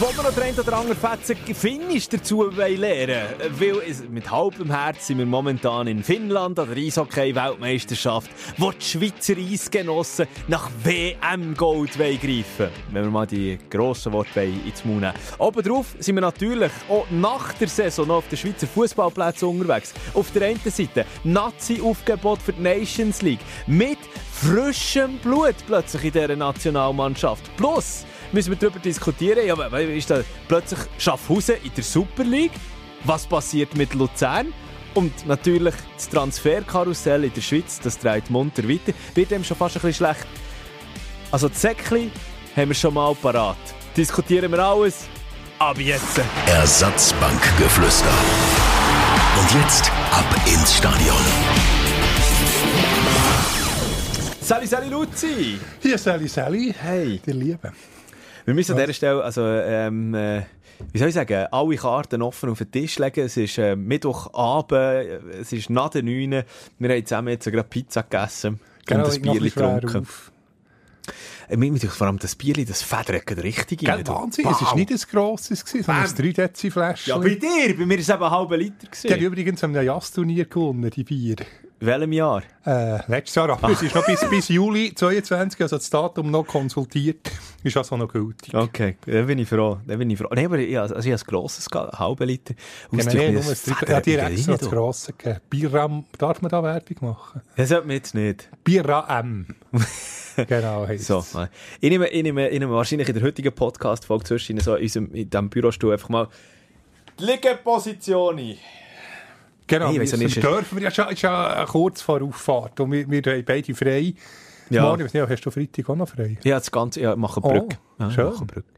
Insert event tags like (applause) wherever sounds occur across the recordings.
Wo wir noch den oder anderen Fetzen Finnisch dazu lernen Weil mit halbem Herz sind wir momentan in Finnland an der Eishockey-Weltmeisterschaft, wo die Schweizer Eisgenossen nach WM-Gold greifen Wenn wir mal die grossen Worte ins Mund nehmen. Obendrauf sind wir natürlich auch nach der Saison noch auf den Schweizer Fußballplätzen unterwegs. Auf der einen Seite Nazi-Aufgebot für die Nations League mit frischem Blut plötzlich in dieser Nationalmannschaft. Plus müssen wir darüber diskutieren, ja, ist da plötzlich Schaffhausen in der Super League? Was passiert mit Luzern? Und natürlich das Transferkarussell in der Schweiz, das dreht munter weiter. Wird dem schon fast ein bisschen schlecht. Also das Säckchen haben wir schon mal parat. Diskutieren wir alles. Ab jetzt. Ersatzbankgeflüster. Und jetzt ab ins Stadion. Sali, Sali, Luzi! Hier, Sali, Sali. Hey. Die Liebe. Wir müssen an dieser Stelle, also, ähm, äh, wie soll ich sagen, alle Karten offen auf den Tisch legen. Es ist äh, Mittwochabend, es ist nach den 9. Wir haben zusammen jetzt gerade Pizza gegessen genau, und ein Bier getrunken. Äh, mir vor allem das Bier, das federt richtig Gell, rein. Wahnsinn, es war nicht ein grosses, sondern ein 3 Dezi Fläschchen. Ja, bei dir, bei mir war es eben ein halber Liter. Die haben übrigens am Jazz-Turnier gewonnen, die Bier. In welchem Jahr? Äh, letztes Jahr, aber es ist noch bis, bis Juli 22, also das Datum noch konsultiert, ist also noch gültig. Okay, dann bin ich froh. Dann bin ich froh. Nee, aber ich, also ich habe ein grosses, halbe Liter. Genau, nee, nur ein ja, direkt das grosse gegeben. Bierram, darf man da Werbung machen? Das sollte man jetzt nicht. Bierram. (laughs) genau, heisst So, ich nehme, ich, nehme, ich nehme wahrscheinlich in der heutigen Podcast-Folge zwischen so in, unserem, in diesem Bürostuhl einfach mal die Liegeposition Genau, hey, wir nicht, dürfen wir ja schon, schon kurz vor Auffahrt und wir, wir haben beide frei. Ja. Morgen, nicht, hast du Freitag auch noch frei? Ja, das Ganze, ja, machen Brücke. Oh, ja, schön. Machen Brücke.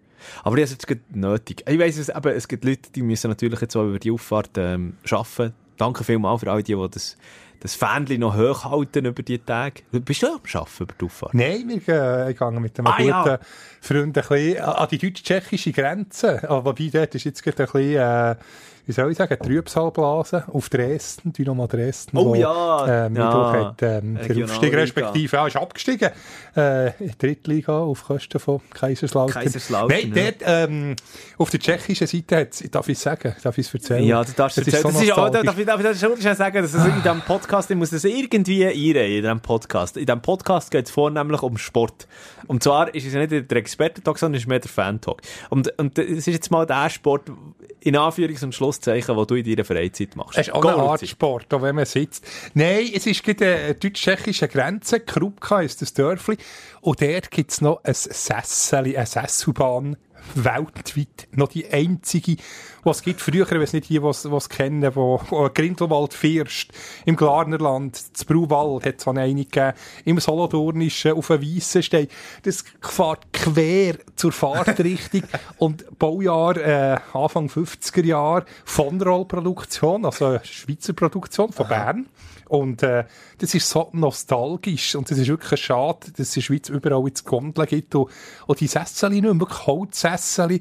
Aber das ist jetzt nötig. Ich weiss, es, eben, es gibt Leute, die müssen natürlich jetzt auch über die Auffahrt ähm, arbeiten. Danke vielmals für alle die, die das das Fähnchen noch hochhalten über die Tage. Bist du am Arbeiten über die Auffahrt? Nein, wir gehen mit einem ah, guten ja. Freund ein bisschen an die deutsch-tschechische Grenze. Aber wobei, dort ist jetzt gerade ein bisschen... Äh, wie soll ich sagen, Trübsalblasen auf Dresden, Dynamo Dresden. Oh wo, ja! Ähm, ja. hat ähm, der Aufstieg respektive auch ist abgestiegen äh, in die Drittliga auf Kosten von Kaiserslautern. Kaiserslautern, Nein, ja. dort, ähm, auf der tschechischen Seite hat darf ich es sagen, darf ich es erzählen? Ja, du darfst es erzählen. So ist, oh, darf, ich, darf ich schon sagen, dass es in diesem Podcast, ich muss das irgendwie einreihen, in diesem Podcast. In diesem Podcast geht es vornehmlich um Sport. Und zwar ist es ja nicht der Experten-Talk, sondern es ist mehr der Fan-Talk. Und, und es ist jetzt mal der Sport, in Anführungs- und Schlusszeichen, was du in deiner Freizeit machst. Es ist auch eine Art Sport, auch wenn man sitzt. Nein, es ist gerade eine deutsch-tschechische Grenze. Krupka ist das Dörfli. Und dort gibt es noch ein Sessel, eine Sesselbahn weltweit noch die einzige, was es gibt. Früher, ich weiß nicht die, was es kennen, wo, wo Grindelwald First, im Glarnerland, zu Bruwald hat es eine gegeben, im Solothurnischen, auf einem Weissen steht. Das fährt quer zur Fahrtrichtung (laughs) und Baujahr äh, Anfang 50er Jahre von Rollproduktion, also Schweizer Produktion von Bern. Und äh, das ist so nostalgisch und das ist wirklich schade, dass es in der Schweiz überall jetzt Gondeln gibt und, und die Sessel nicht mehr, wirklich Holzsessel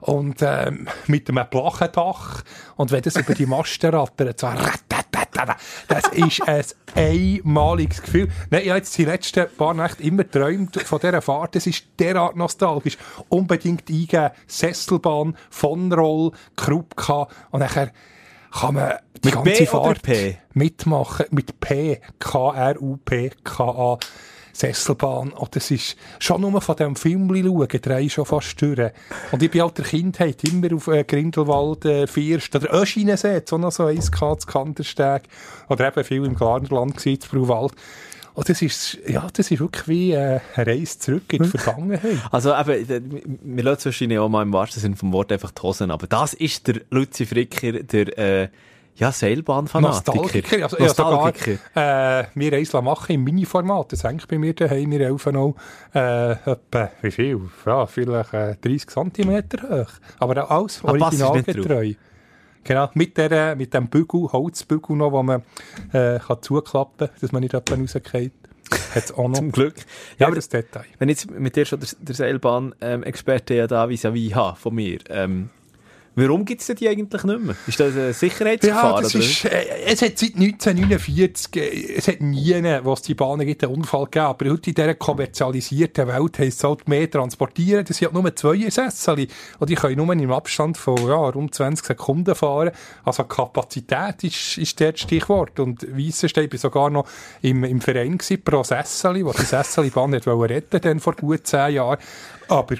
und ähm, mit einem Plachendach und wenn das über die Masten rattert, so das ist ein einmaliges Gefühl. Nein, ich habe jetzt die letzten paar Nächte immer geträumt von dieser Fahrt. Das ist derart nostalgisch. Unbedingt eingeben, Sesselbahn, von Roll, Krupka und nachher kann man die mit ganze B Fahrt P? mitmachen. Mit P, K-R-U-P-K-A. Sesselbahn. Oh, das ist schon nur von diesem Film schauen, drei schon fast durch. Und ich bin halt der Kindheit immer auf äh, Grindelwald, äh, First oder Öschinensee, so noch so eins gehabt, Kandersteg. Oder eben viel im Glarnerland gewesen. Und oh, das ist, ja, das ist wirklich wie äh, eine Reise zurück in die Vergangenheit. Also eben, wir lassen wahrscheinlich auch mal im wahrsten Sinne vom Wort einfach die Hosen, aber das ist der Luzi Fricker, der, äh, ja, Seilbahnfanatiker. Nostalgiker. Also, Nostalgiker. Ja, sogar, äh, wir eins machen im Mini-Format. Das hängt bei mir daheim. Wir helfen auch, äh, etwa, wie viel? Ja, vielleicht äh, 30 cm hoch. Aber auch alles ah, originalgetreu. Genau, mit, der, mit dem Bügel, Holzbügel noch, wo man äh, kann zuklappen kann, dass man nicht jemanden rausgeht. Hat's auch noch. (laughs) Zum Glück. Ja, aber das Detail. wenn ich jetzt mit dir schon der, der Seilbahn-Experte ja da vis-à-vis habe, von mir, ähm, warum gibt es die eigentlich nicht mehr? Ist das ein Sicherheitsverfahren? Ja, das oder? ist, äh, es hat seit 1949, äh, es hat nie, wo es die Bahnen gibt, einen Unfall gegeben. Aber heute in dieser kommerzialisierten Welt heisst es halt mehr transportieren. Das sind halt nur zwei Sessel. Und die können nur im Abstand von ja, rund 20 Sekunden fahren. Also Kapazität ist, ist das Stichwort. Und Weissenstein war sogar noch im, im Verein gewesen, pro Sessel, wo die Sesselbahn nicht retten dann vor gut zehn Jahren. Aber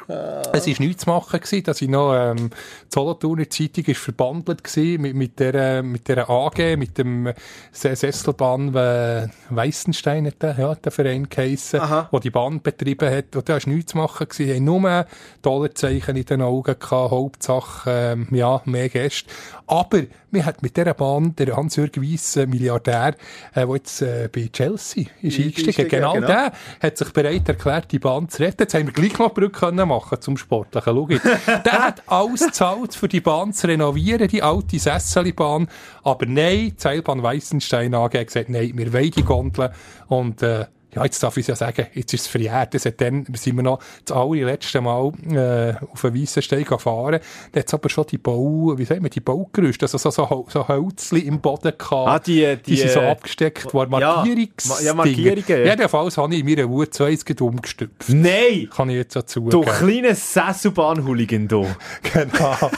es war nichts zu machen, gewesen, dass ich noch, ähm, die Solothurner Zeitung ist verbandelt gewesen mit, mit der, mit der AG, mit dem Se- Sesselbahn, äh, Weissenstein hat der, ja, der Verein geheissen, Aha. der die Bahn betrieben hat. Und da war nichts zu machen gewesen. Haben nur Dollarzeichen in den Augen gehabt, Hauptsache, ähm, ja, mehr Gäste. Aber wir hat mit dieser Bahn der Hans-Jürg Weiss, äh, Milliardär, äh, der jetzt äh, bei Chelsea ist eingestiegen, eingestiegen, genau, genau. der hat sich bereit erklärt, die Bahn zu retten. Jetzt haben wir gleich noch Brücke können machen zum Sportlichen. Schau jetzt. (laughs) Der hat alles gezahlt, für die Bahn zu renovieren, die alte Sesselbahn. Aber nein, die Seilbahn Weissenstein AG hat gesagt, nein, wir wollen die Gondel. Und, äh, ja, jetzt darf ich ja sagen, jetzt ist es verjährt. Das hat dann, sind wir noch das allerletzte Mal, äh, auf den Weissenstein gefahren. Da hat aber schon die Bau, wie sagt man, die Baugerüste, also so, so, so Hölzli im Boden gehabt. Ah, die- die, die sind so äh, abgesteckt, wo ja, Markierungs Ma- ja, Markierungen, ja. Jedenfalls habe ich in meiner zwei jetzt umgestüpft. Nein! Kann ich jetzt dazu Du kleiner Sesselbahn-Hooligan, du. (laughs) Genau.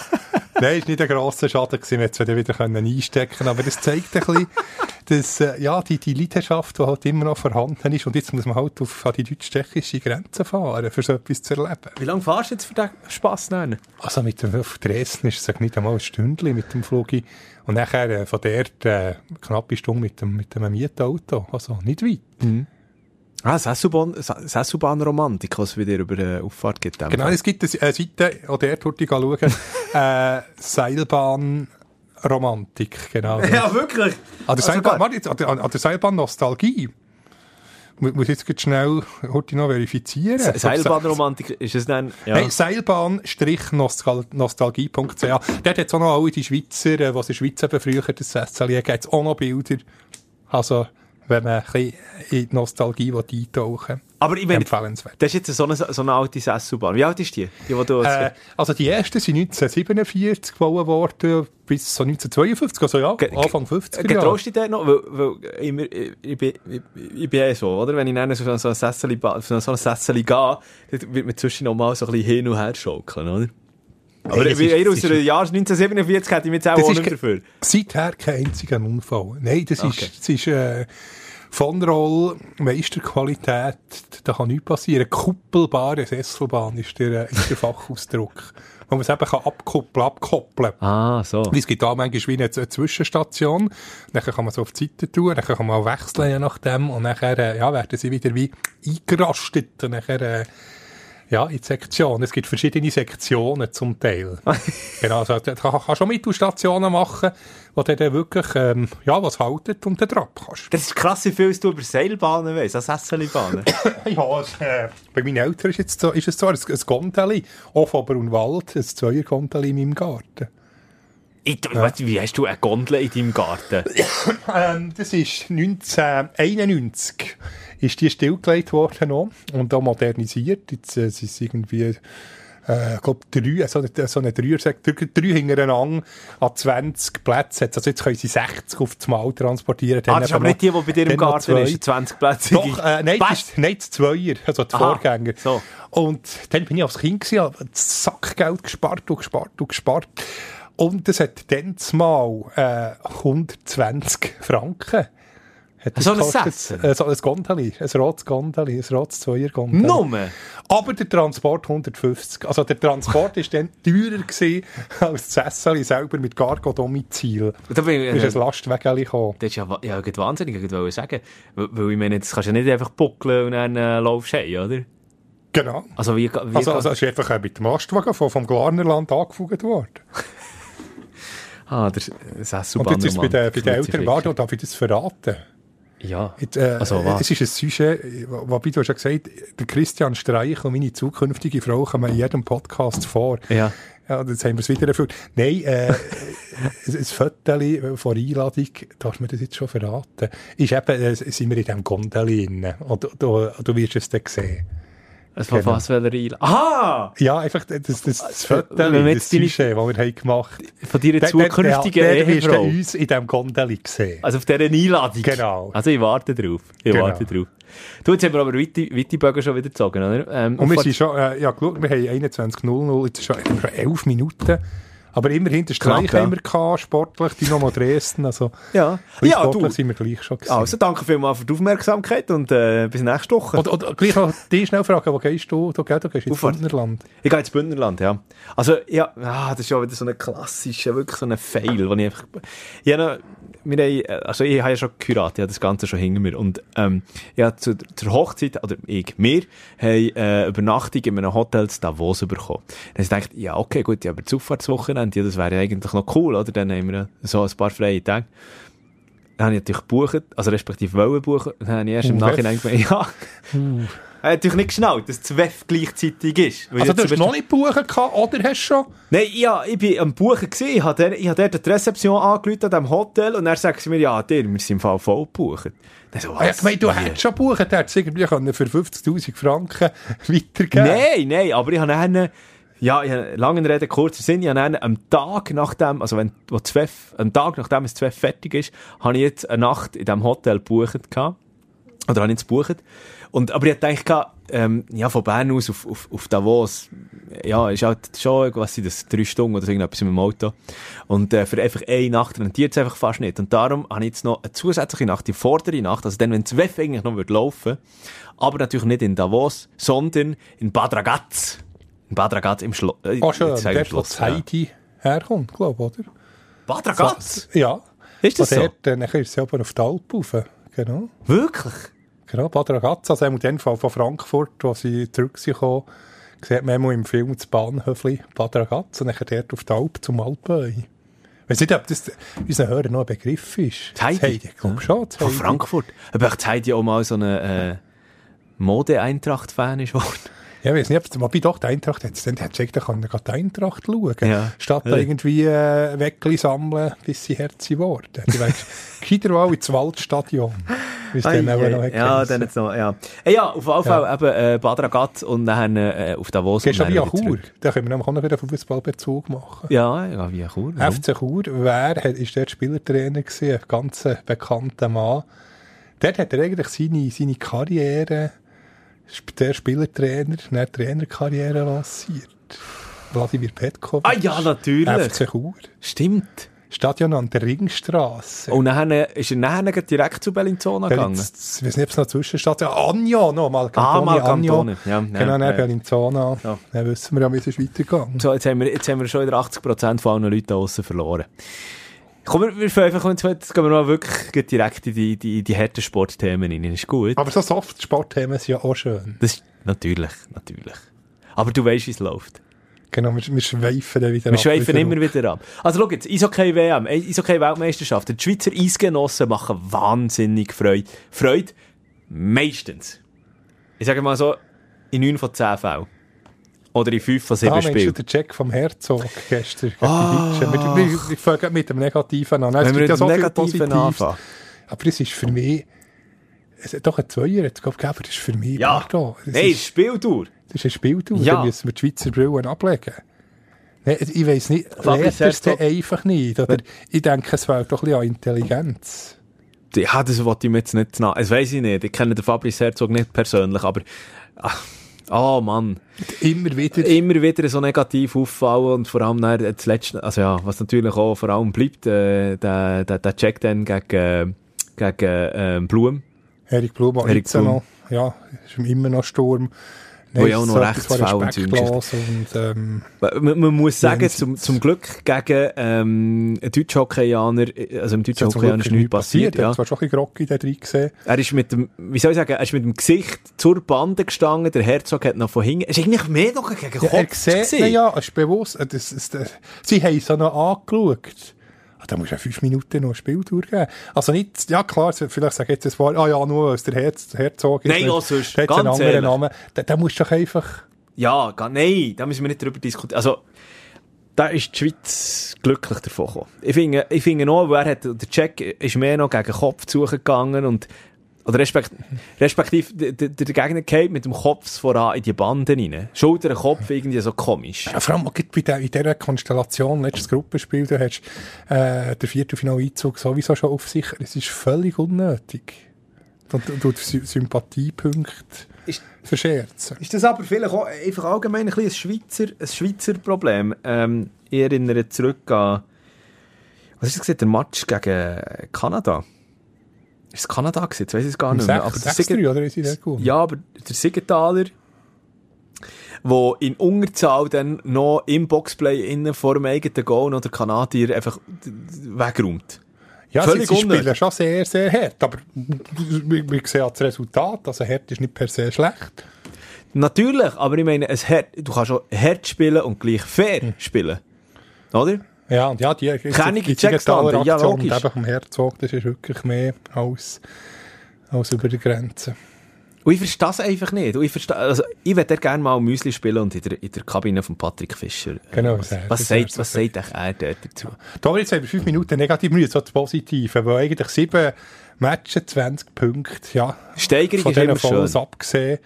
Nein, ist nicht ein grosser Schaden gewesen, wir hätten es wieder können einstecken aber das zeigt ein bisschen, (laughs) dass, äh, ja, die, die Leidenschaft, die halt immer noch vorhanden ist, und jetzt muss man halt auf die deutsch-tschechische Grenze fahren, für so etwas zu erleben. Wie lange fahrst du jetzt für den Spass? Also mit dem, auf Dresden ist es nicht einmal ein Stündchen mit dem Flug. Und nachher äh, von dort äh, knappe Stunde mit dem, mit dem Mietauto. Also nicht weit. Ah, Sesselbahn- Se- Sesselbahn-Romantik, was es wieder über eine Auffahrt gibt. Genau, Fall. es gibt eine Seite, auch dort würde ich schauen, (laughs) äh, Seilbahn-Romantik, genau. Ja, wirklich. An der, Also Seilbahn, an der, an der Seilbahn Nostalgie. Mu- Muss ich jetzt grad schnell heute noch verifizieren. Se- Seilbahnromantik, ist es dann? Ja. Nein, Seilbahn-nostalgie.ch. Dort hat es auch noch alle die Schweizer, äh, die in der Schweiz eben früher das SL gibt, es auch noch Bilder. Also, wenn man ein bisschen in die Nostalgie eintauchen will. Aber ich meine, Empfehlenswert. das ist jetzt so eine, so eine alte Sesselbahn. Wie alt ist die? Die, die du Äh, also die ersten sind 1947 gebaut worden, bis so 1952, also ja, Ge- Anfang 50er Jahre. Getraust du dich noch? Weil, weil ich, ich, bin, ich, ich bin eh so, oder? Wenn ich dann so, so eine Sessel, so eine Sessel gehe, dann wird man zwischen noch mal so ein bisschen hin und her schaukeln, oder? Aber Hey, ich es bin ist- eher es aus dem Jahr 1947 hätte ich mich jetzt auch, ge- dafür. Seither kein einziger Unfall. Nein, das Okay. ist, das ist äh, von Roll Meisterqualität, da kann nichts passieren. Kuppelbare Sesselbahn ist der, äh, ist der Fachausdruck. Wo man es eben kann abkuppeln, abkoppeln. Ah, so. Weil Es gibt da manchmal wie eine, eine Zwischenstation. Dann kann man so auf die Seite tun, dann kann man auch wechseln, je nachdem. Und nachher, äh, ja, werden sie wieder wie eingerastet. Und nachher, äh, ja, in die Sektion. Es gibt verschiedene Sektionen zum Teil. (laughs) genau, also, da kann, kannst schon Mittelstationen machen, wo du dann wirklich, ähm, ja, was haltet und dann drauf kannst. Das ist krass, wie viel du über Seilbahnen weißt, als Sesselbahnen. (coughs) Ja, es, äh, bei meinen Eltern ist, jetzt so, ist es so ein, ein Gondeli, auf Oberunwald, ein Zweier-Gondeli in meinem Garten. Ich, du, Wie hast du eine Gondel in deinem Garten? (coughs) Ähm, das ist 1991 ist die stillgelegt worden noch und auch modernisiert. Jetzt äh, sind es irgendwie, äh, ich glaube, drei, so eine, so eine Dreier, drei, drei hintereinander an 20 Plätzen. Also jetzt können sie 60 auf das Mal transportieren. Ah, das ist aber nicht die, die bei dir im Garten zwei. ist, 20 Plätze. Doch, äh, nein, das ist, nein, das Zweier, also die Aha, Vorgänger. so. Und dann bin ich als Kind gewesen, habe das Sackgeld gespart und gespart und gespart. Und das hat dann mal äh, 120 Franken. Hat das So ein. Sessel? Äh, so ein Gondeli, ein rotes Gondeli, ein rotes Zweier-Gondeli. Nummer? Aber der Transport 150. Also der Transport ist dann (laughs) teurer gewesen als das Sessel selber mit Cargo-Domizil. Da bin ich, ist ein Lastwagen gekommen. Das ist ja, ja wahnsinnig, ich wollte sagen. Weil, ich meine, das kannst du ja nicht einfach buckeln und dann äh, laufst du heim, oder? Genau. Also wie, wie Also, also es ist einfach äh, mit dem Lastwagen vom, vom Glarnerland angefugt worden. (laughs) ah, der Und Sesselbahn. jetzt ist es bei den, bei den Eltern, warte, darf ich das verraten? Ja. Jetzt, äh, Also, was? es ist ein Sujet, wobei du hast ja gesagt, der Christian Streich und meine zukünftige Frau kommen in jedem Podcast vor. Ja. Ja, jetzt haben wir es wieder erfüllt. Nein, äh, (laughs) ein, Foto von Einladung, darfst du mir das jetzt schon verraten, ist eben, äh, sind wir in diesem Gondel drin. Und du, du, du wirst es dann sehen. Es war Genau. fast Einladung. Aha! Ja, einfach das, das, das Foto, Wenn wir das Sujet, das wir haben gemacht Von deiner Der- zukünftigen der, der, der Ehefrau. uns in diesem Gondel sehen. Also auf dieser Einladung. Genau. Also ich warte drauf. Ich Genau. warte drauf. Du, jetzt haben wir aber weite, Bögen schon wieder gezogen, oder? Ähm, Und wir sind schon, äh, ja, geschaut, wir haben 21.00, jetzt schon 11 Minuten. Aber immerhin, den Streich Knapp, haben wir gehabt, sportlich, Dynamo Dresden, also, (laughs) ja. Ja, sportlich du. sind wir gleich schon gewesen. Also danke vielmals für die Aufmerksamkeit und äh, bis nächste Woche. Oder, oder gleich noch die schnell fragen, wo gehst du? Du, gell, du gehst ins. Bündnerland. Ich gehe ins Bündnerland, ja. Also, ja, ah, das ist ja wieder so ein klassischer, wirklich so ein Fail, wo ich einfach, ich habe wir haben, also ich habe ja schon geheiratet, ich habe das Ganze schon hinter mir und, ähm, ja, zu, zur Hochzeit, oder ich, wir, haben, äh, Übernachtung in einem Hotel in Davos bekommen. Dann habe ich gedacht, ja, okay, gut, ja, aber das Auffahrtswochenende, ja, das wäre eigentlich noch cool, oder? Dann haben wir so ein paar freie Tage. Dann habe ich natürlich gebucht, also respektive wollen buchen, dann habe ich erst im Nachhinein gemeint, ja, Er hat natürlich nicht geschnallt, dass das WEF gleichzeitig ist. Weil Also du hast noch nicht buchen gehabt, oder hast du schon? Nein, ja, ich bin am Buchen gewesen. Ich habe dort die Rezeption angerufen an diesem Hotel und er sagt mir, ja, dir, wir sind im Fall voll gebucht. So, Ah, ja, was? ich meine, du hättest schon buchen, der hätte es irgendwie für 50'000 Franken (laughs) weitergeben Nein, nein, aber ich habe dann, ja, ich habe lange Rede, kurzer Sinn, ich habe am Tag nachdem, also wenn, wo das WEF, am Tag nachdem das WEF fertig ist, habe ich jetzt eine Nacht in diesem Hotel gebucht gehabt. Oder habe ich jetzt gebucht. Und, aber ich gedacht, ähm, ja, von Bern aus auf, auf, auf Davos, ja, ist halt schon, was sind das, drei Stunden oder so irgendetwas mit dem Auto. Und äh, für einfach eine Nacht rentiert es einfach fast nicht. Und darum habe ich jetzt noch eine zusätzliche Nacht, die vordere Nacht, also dann, wenn das WEF eigentlich noch würde laufen, aber natürlich nicht in Davos, sondern in Bad Ragaz. In Bad Ragaz im Schloss. Äh, Oh, schön, dort, wo Heidi herkommt, glaube ich, oder? Bad Ragaz? Ja. Ist das Von so? dort, äh, nachher ist sie aber auf die Alp rauf. Genau. Wirklich? Genau, Bad Ragaz, also in dem Fall von Frankfurt, wo sie zurück sind sieht man im Film das Bahnhöfli Bad Ragaz und nachher dort auf die Alp zum Alpöi. Ich weiß nicht, ob das unseren Hörern noch ein Begriff ist. Das Heidi? Heidi, ich glaube schon. das Von Heidi. Frankfurt. Aber ich Heidi auch mal so eine äh, Mode-Eintracht-Fan ist geworden. Ja, ich weiß nicht, ob wobei doch, die Eintracht hat es dann, hat eigentlich können die Eintracht schauen. Ja. Statt da Ja. irgendwie äh, Weckli sammeln, bis sie Herzi worden. Die weißt, (laughs) mal ins Waldstadion. Dann auch noch hat ja, dann jetzt noch, ja. Äh, ja, auf jeden Fall eben äh, Bad Ragaz und dann äh, auf Davos. Gehst du via Chur? Da können wir nämlich auch noch wieder Fußballbezug machen. Ja, ja, wie Chur. warum? FC Chur, wer hat, ist der Spielertrainer gewesen? Ein ganz bekannter Mann. Dort hat er eigentlich seine, seine Karriere, der Spielertrainer, eine Trainerkarriere lanciert. Wladimir Petkovic. Ah ja, natürlich. FC Chur. Stimmt. Stadion an der Ringstraße. Und dann ist er nachher direkt zu Bellinzona gegangen. Ich weiß nicht, ob es noch Zwischenstation Anjo noch, mal Ah, mal. Ja, Genau, dann ja. Bellinzona. Ja. Dann wissen wir ja, wie es weitergegangen. So, jetzt haben wir, jetzt haben wir schon wieder 80% von allen Leuten außen verloren. Komm, wir, wir fangen einfach, jetzt gehen wir mal wirklich direkt in die, die, die harten Sportthemen rein. Ist gut. Aber so Soft-Sportthemen sind ja auch schön. Das ist, natürlich, natürlich. Aber du weißt, wie es läuft. Genau, wir, wir schweifen dann wieder Wir schweifen wieder immer wieder ab. Also schau jetzt, Eishockey-WM, äh, Eishockey-Weltmeisterschaft. Die Schweizer Eisgenossen machen wahnsinnig Freude. Freude meistens. Ich sage mal so, in 9 von 10 Fällen. Oder in 5 von 7 Ah, Spielen. der Check vom Herzog gestern Ah. Wir, wir, wir fangen mit dem Negativen an. Es Wenn wir gibt mit ja so viel Negativen Positives. Aber es ist für mich... Es hat doch ein Zweier jetzt gegeben, aber das ist für mich... Ja. pardon, das, Nein, ist, Spieltour. das ist ein Spieltour. Ja. Da müssen wir die Schweizer Brillen ablegen. Nein, ich weiss nicht, lernt er es einfach nicht? Oder ich denke, es fehlt doch ein bisschen an Intelligenz. Ja, das wollte ich mir jetzt nicht nach. Das weiss ich nicht. Ich kenne den Fabrice Herzog nicht persönlich, aber. ach, Oh Mann. Immer wieder... Immer wieder so negativ auffallen und vor allem dann das letzte, also ja, was natürlich auch vor allem bleibt, äh, der, der, der Check dann gegen, äh, gegen äh, Blum. Erik Blum, Erik Blum. noch. Ja, ist immer noch Sturm. Wo ja auch noch so rechts etwas war faul und ähm, Man, man muss sagen, zum, zum Glück gegen ähm, einen Deutsch-Hockeyaner, also im Deutsch-Hockeyaner Glück ist nichts passiert. Er Ja. zwar schon ein groggy da drin gesehen. Er ist mit dem, wie soll ich sagen, er ist mit dem Gesicht zur Bande gestanden, der Herzog hat noch von hinten, es ist eigentlich mehr noch gegen Ja, er Kopf sieht, gewesen. na ja, es ist bewusst. Das, das, das, sie haben es auch noch angeschaut. Da musst du ja fünf Minuten noch ein Spiel durchgeben. Also nicht, ja klar, vielleicht sage ich jetzt das Wort, ah ja, nur als der Herz, Herzog ist. Nein, auch sonst, der hat einen ganz anderen ehrlich. Namen. Da, da musst du doch einfach, Ja, gar, nein, da müssen wir nicht drüber diskutieren. Also, da ist die Schweiz glücklich davon gekommen. Ich finde, ich finde auch, wer hat, der Check ist mehr noch gegen Kopf zugegangen und oder respekt, respektive der, der, Gegner geht mit dem Kopf voran in die Banden rein. Schulter, Kopf, irgendwie so komisch. Ja, vor allem bei der, in dieser Konstellation, letztes Gruppenspiel, du hast äh, der Viertelfinal-Einzug sowieso schon auf sich. Es ist völlig unnötig. Und, und, und Sympathiepunkte Ist- verscherzen. Ist das aber vielleicht auch einfach allgemein ein, ein, Schweizer, ein Schweizer Problem? Ähm, ich erinnere zurück an, was ist das, der Match gegen Kanada? Ist es Kanada gewesen? Jetzt weiss ich es gar nicht mehr. Aber der 6 Sieg- oder ist da gewonnen? ja, aber der Siegenthaler, wo in Unterzahl dann noch im Boxplay innen vor dem eigenen Goal noch der Kanadier einfach wegräumt. Ja, Völlig sie, sie spielen schon sehr, sehr hart. Aber wir, wir sehen das Resultat. Also hart ist nicht per se schlecht. Natürlich, aber ich meine, es hart, du kannst auch hart spielen und gleich fair Hm. spielen. Oder? Ja, und ja, die, Keine die Checkstanden, ja, Aktion und logisch. eben vom Herzog, das ist wirklich mehr als, als über die Grenze. Und ich verstehe das einfach nicht. Und ich verstehe, also, ich würde gerne mal Müsli spielen und in der, in der Kabine von Patrick Fischer. äh, Genau, was, sagt, was sagt er dort dazu? Da jetzt haben wir fünf Minuten negativ Mühe, so das Positive, weil eigentlich sieben Matches, 20 Punkte, ja, Steigerung von ist immer schön. abgesehen.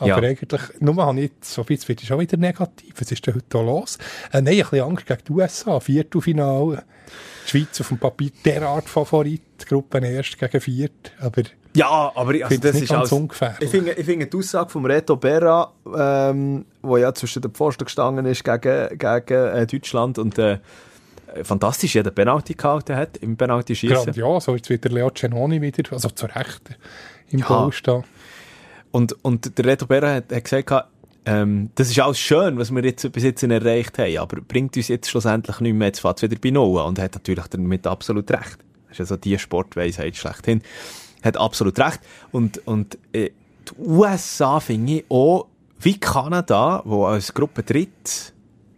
Aber Ja. eigentlich, nur habe ich, so viel, wird schon wieder negativ. Was ist denn heute los? Äh, nein, ein bisschen Angst gegen die USA, Viertelfinale. Die Schweiz auf dem Papier derart Favorit, Gruppen erst gegen Viert. Aber Ja, aber ich- also finde das ist ganz ungefährlich. Ich finde, ich finde die Aussage vom Reto Berra, ähm, wo ja zwischen den Pfosten gestanden ist gegen, gegen äh, Deutschland und äh, fantastisch, ja, den Penalty gehalten hat im Penalty-Schießen. grandios, so jetzt wieder Leo Cenoni wieder, also zu Recht im Ja. Goal stehen. Und, und der Reto Berra hat, hat gesagt, ähm, das ist alles schön, was wir jetzt bis jetzt erreicht haben, aber bringt uns jetzt schlussendlich nicht mehr, jetzt fährt wieder bei Null. Und er hat natürlich damit absolut recht. Das ist also die Sportweisheit schlechthin. Hat absolut recht. Und, und äh, die USA finde ich auch, wie Kanada, wo als Gruppe dritt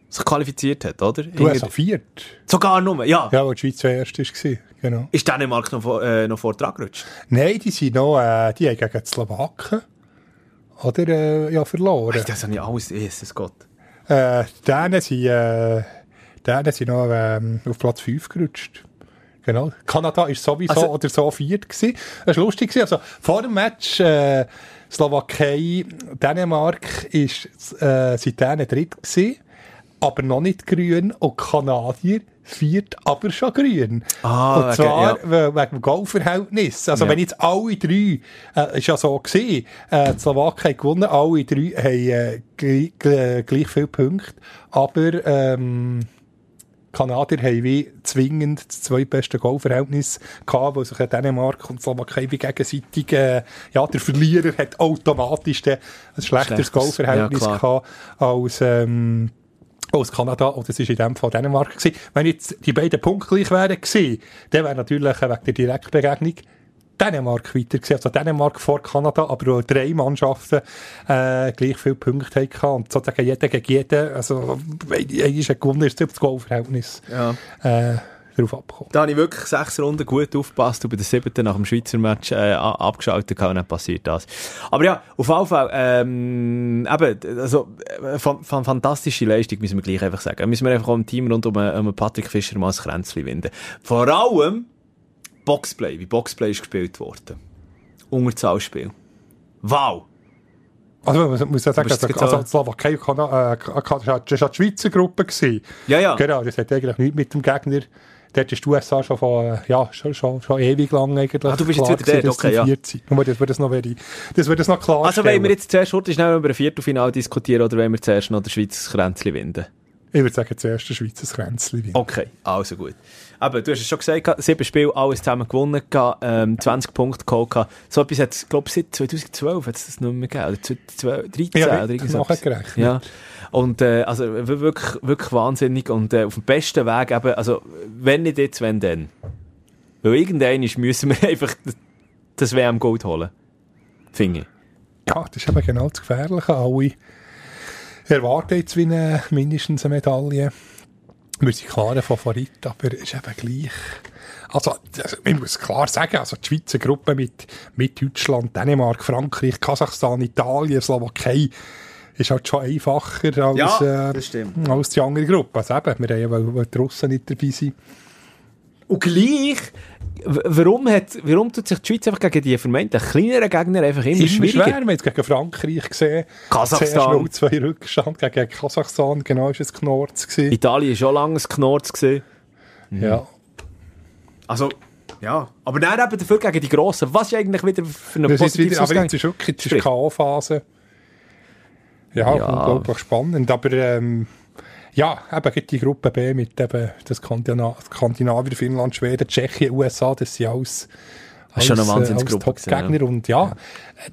sich qualifiziert hat, oder? Du hast Viert. Sogar nur, ja. Ja, wo die Schweiz zuerst war, genau. Ist Dänemark noch, vor- äh, noch vor dran gerutscht? Nein, die sind noch, äh, die haben gegen die Slowaken, oder, äh, ja, verloren. Hey, das habe ich alles, Jesus Gott. Äh, denen sind, äh, denen sind noch ähm, auf Platz 5 gerutscht. Genau. Kanada ist sowieso Also- oder so viert gewesen. Das war lustig. gewesen. Also, vor dem Match, äh, Slowakei, Dänemark ist, äh, denen dritt gewesen, aber noch nicht grün und Kanadier viert, aber schon grün. Ah, und wegen- zwar ja. we- wegen dem Goalverhältnis. Also Ja. wenn jetzt alle drei, äh, ist ja so gewesen, äh, die Slowakei hat gewonnen, alle drei haben äh, gleich, gleich, gleich viele Punkte, aber ähm, Kanadier haben wie zwingend das zweitbeste Goalverhältnis gehabt, weil sich ja Dänemark und Slowakei wie gegenseitig, äh, ja, der Verlierer hat automatisch ein schlechteres Schlechtes, Goalverhältnis ja, gehabt als, ähm, als Kanada, und das war in dem Fall Dänemark gewesen. Wenn jetzt die beiden Punkte gleich wären gewesen, dann wäre natürlich wegen der Direktbegegnung Dänemark weiter gewesen. Also Dänemark vor Kanada, aber auch drei Mannschaften äh, gleich viele Punkte hatten. Und sozusagen jeder gegen jeden, also einer gewonnen ist, das Goalverhältnis Ja. äh, darauf abgekommen. Da habe ich wirklich sechs Runden gut aufgepasst und bei der siebten nach dem Schweizer Match äh, abgeschaltet und dann passiert das. Aber ja, auf jeden Fall, ähm, eben, also, äh, fan- fan- fantastische Leistung, müssen wir gleich einfach sagen. Müssen wir einfach auch im Team rund um, äh, um Patrick Fischer mal ein Kränzchen winden. Vor allem Boxplay, wie Boxplay ist gespielt worden. Unterzahlspiel. Wow! Also man muss ja sagen, also, also Slowakei äh, war ja die Schweizer Gruppe. Gewesen. Ja, ja. Genau, das hat eigentlich nichts mit dem Gegner. Dort ist die USA schon von, ja, schon, schon, schon ewig lang eigentlich. Ah, du bist jetzt wieder dort, okay, ja. Nur das wird das noch, das wird das noch klar Also wollen wir jetzt zuerst heute schnell über ein Viertelfinale diskutieren oder wollen wir zuerst noch der Schweizer Kränzchen winden? Ich würde sagen, zuerst der Schweizer Kränzli. Okay, also gut. Aber du hast es schon gesagt, sieben Spiele, alles zusammen gewonnen, ähm, 20 Punkte geholt. So etwas hat es, glaube ich, seit 2012 hat es das nicht mehr gegeben. Oder 2013 Ja, oder richtig irgend so etwas. nachgerechnet. Ja. Und, äh, also, wirklich, wirklich wahnsinnig. Und, äh, auf dem besten Weg eben, also, wenn nicht jetzt, wenn dann. Weil irgendwann müssen wir (laughs) einfach das- das WM-Gold holen. Finde ich. Ja, das ist eben genau das Gefährliche. Alle erwarten jetzt wie eine, mindestens eine Medaille. Wir sind klar ein Favorit, aber es ist eben gleich. Also, das- man muss klar sagen, also die Schweizer Gruppe mit, mit Deutschland, Dänemark, Frankreich, Kasachstan, Italien, Slowakei, ist halt schon einfacher als, Ja, äh, als die andere Gruppe. Also eben, wir haben ja, weil die Russen nicht dabei sind. Und gleich, warum, hat, warum tut sich die Schweiz einfach gegen die vermeintlich kleineren Gegner einfach immer, Immer schwieriger? schwer. Wir haben jetzt gegen Frankreich gesehen. Kasachstan. Zuerst 0-2 Rückstand gegen Kasachstan. Genau, ist es Knorz gewesen. Italien war schon lange ein Knorz. Gewesen. Ja. Also, ja. Aber dann eben dafür gegen die Grossen. Was ist eigentlich wieder für eine Das ist positive aber jetzt ist wirklich Sprich. K.O.-Phase. Ja, Ja. unglaublich spannend. Aber ähm, ja, eben gibt die Gruppe B mit eben das Skandina Skandinavier, Finnland, Schweden, Tschechien, USA, das sind alles, Das ist schon eine alles, äh, Wahnsinnsgruppe alles Top-Gegner. Und ja,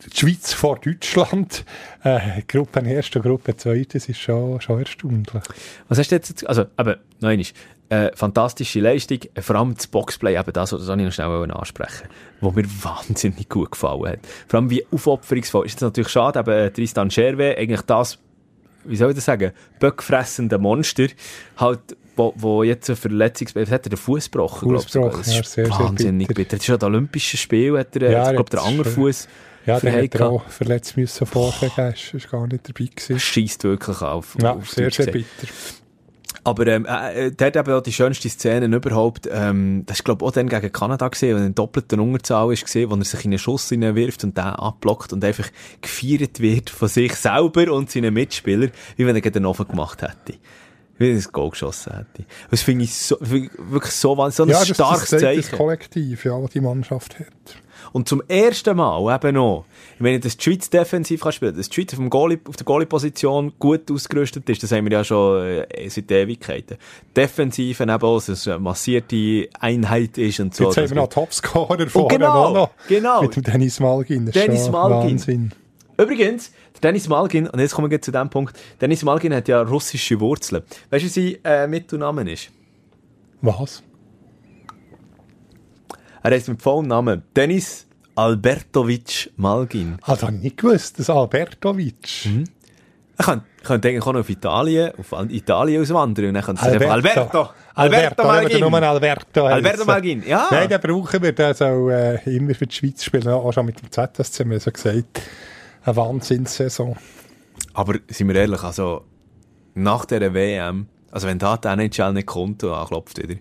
die Schweiz vor Deutschland, (laughs) äh, Gruppe erste, Gruppe zweite, das ist schon, schon erstaunlich. Was hast du jetzt, also, eben, noch einmal, äh, fantastische Leistung, vor allem das Boxplay, eben das, das wollte ich noch schnell ansprechen, wo mir (laughs) wahnsinnig gut gefallen hat. Vor allem wie aufopferungsvoll. Ist jetzt natürlich schade, eben äh, Tristan Scherwe, eigentlich das, wie soll ich das sagen, böckfressende Monster, halt, wo, wo jetzt eine Verletzung, was hat er den Fuß gebrochen? Fuß gebrochen, ja, sehr, sehr wahnsinnig bitter. bitter. Das ist ja das Olympische Spiel, hat er, Ja, glaube, der andere Fuß Ja, der hat er auch verletzt müssen vorher geben, ist, ist gar nicht dabei gewesen. schießt wirklich auf. Ja, auf sehr, sehr bitter. Aber ähm, äh, äh, der hat eben auch die schönste Szene überhaupt. Ähm, das ist, glaube ich, auch dann gegen Kanada gesehen, wo er in doppelter Unterzahl ist gesehen, wo er sich in einen Schuss wirft und den abblockt und einfach gefeiert wird von sich selber und seinen Mitspielern, wie wenn er gegen den Ofen gemacht hätte. Wie wenn er ein Goal geschossen hätte. Das finde ich so, wirklich so, so ein Ja, das, das starkes zeigt das Zeichen. Kollektiv, ja, das die Mannschaft hat. Und zum ersten Mal eben noch, ich meine, dass die Schweiz defensiv kann spielen, dass die Schweiz auf, dem Goalie, auf der Goalie-Position gut ausgerüstet ist, das haben wir ja schon äh, seit Ewigkeiten. Defensiv eben auch, dass es eine massierte Einheit ist und so. Jetzt haben Das wir noch Topscorer vorne genau, auch noch. genau. Mit dem Dennis Malgin. Das Dennis Malgin. Wahnsinn. Übrigens, Dennis Malgin, und jetzt kommen wir zu dem Punkt, Dennis Malgin hat ja russische Wurzeln. Weißt du, wie sein äh, Mittelname ist? Was? Er heißt mit vollen Namen Dennis Albertovic Malgin. Ah, das habe ich nicht gewusst. Das Albertovic. Ich könnte, ich könnte eigentlich auch noch auf Italien, auf Italien auswandern und dann könnte einfach Alberto. Alberto, Alberto wir Malgin. nur Alberto Alberto. Malgin, ja. Nein, den brauchen wir. Der soll äh, immer für die Schweiz spielen. Auch schon mit dem ZSC, haben wir so gesagt. Eine Wahnsinnssaison. Aber sind wir ehrlich, also nach dieser WM, also wenn da die NHL nicht kommt und anklopft wieder.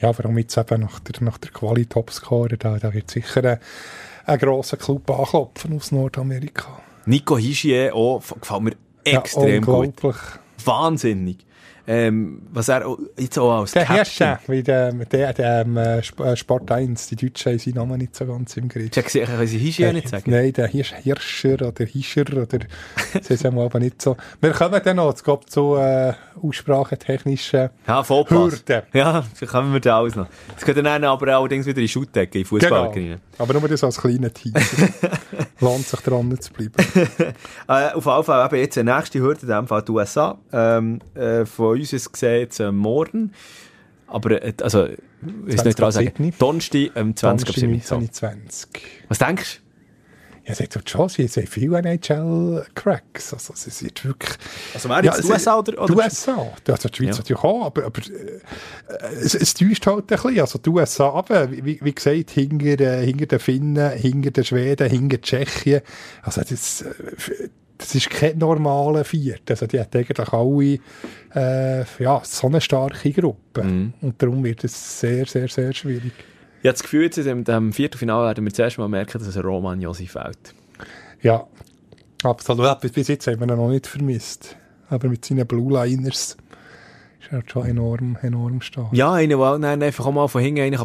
Ja, warum jetzt eben nach der, nach der Quali-Topscorer, da, da wird sicher ein, ein grosser Club anklopfen aus Nordamerika. Nico Hischier auch, f- gefällt mir extrem ja, gut. unglaublich. Wahnsinnig. Ähm, was er jetzt auch als Der Captain... Hirscher, wie der, der, der ähm, äh, äh, Sport 1, die Deutschen haben seinen Namen nicht so ganz im Griff. Ich kann sie Hischier nicht sagen? Nein, der Hirsch, Hirscher oder Hischer oder (laughs) sie sind aber nicht so. Wir kommen dann noch, es geht zu äh, aussprachetechnischen Ja, Vollpass. Hürden. Ja, kommen wir da alles noch. Das geht dann aber allerdings wieder in die Schuttdecke, in Fußball. Genau. Aber nur das als kleiner Teaser. (laughs) Lohnt sich dran zu bleiben. (laughs) Äh, auf jeden Fall eben jetzt die nächste Hürde, in dem Fall die USA. Ähm, äh, von uns ist gesehen jetzt äh, morgen. Aber, äh, also, ich will 20 nicht dran sagen. 7. Donnerstag, ähm, 20 ab 7. So. 20. Was denkst Ja, es hat schon, sie haben viele NHL-Cracks. Also, es ist wirklich... du? Also, wäre jetzt es- die USA oder, oder Die USA. Also die Schweiz Ja. natürlich auch, aber, aber äh, es, es täuscht halt ein bisschen. Also die USA, aber wie, wie gesagt, hinter, äh, hinter den Finnen, hinter den Schweden, hinter Tschechien. Also das, äh, das ist kein normaler Viert. Also die hat eigentlich alle äh, ja, so eine starke Gruppe. Mhm. Und darum wird es sehr, sehr, sehr schwierig. Ich habe das Gefühl, jetzt in dem Viertelfinale werden wir zuerst mal merken, dass ein Roman Josi fällt. Ja, absolut. Bis- jetzt haben wir ihn noch nicht vermisst. Aber mit seinen Blue Liners ist er schon enorm, enorm stark. Ja, einer, der einfach auch mal von hinten einen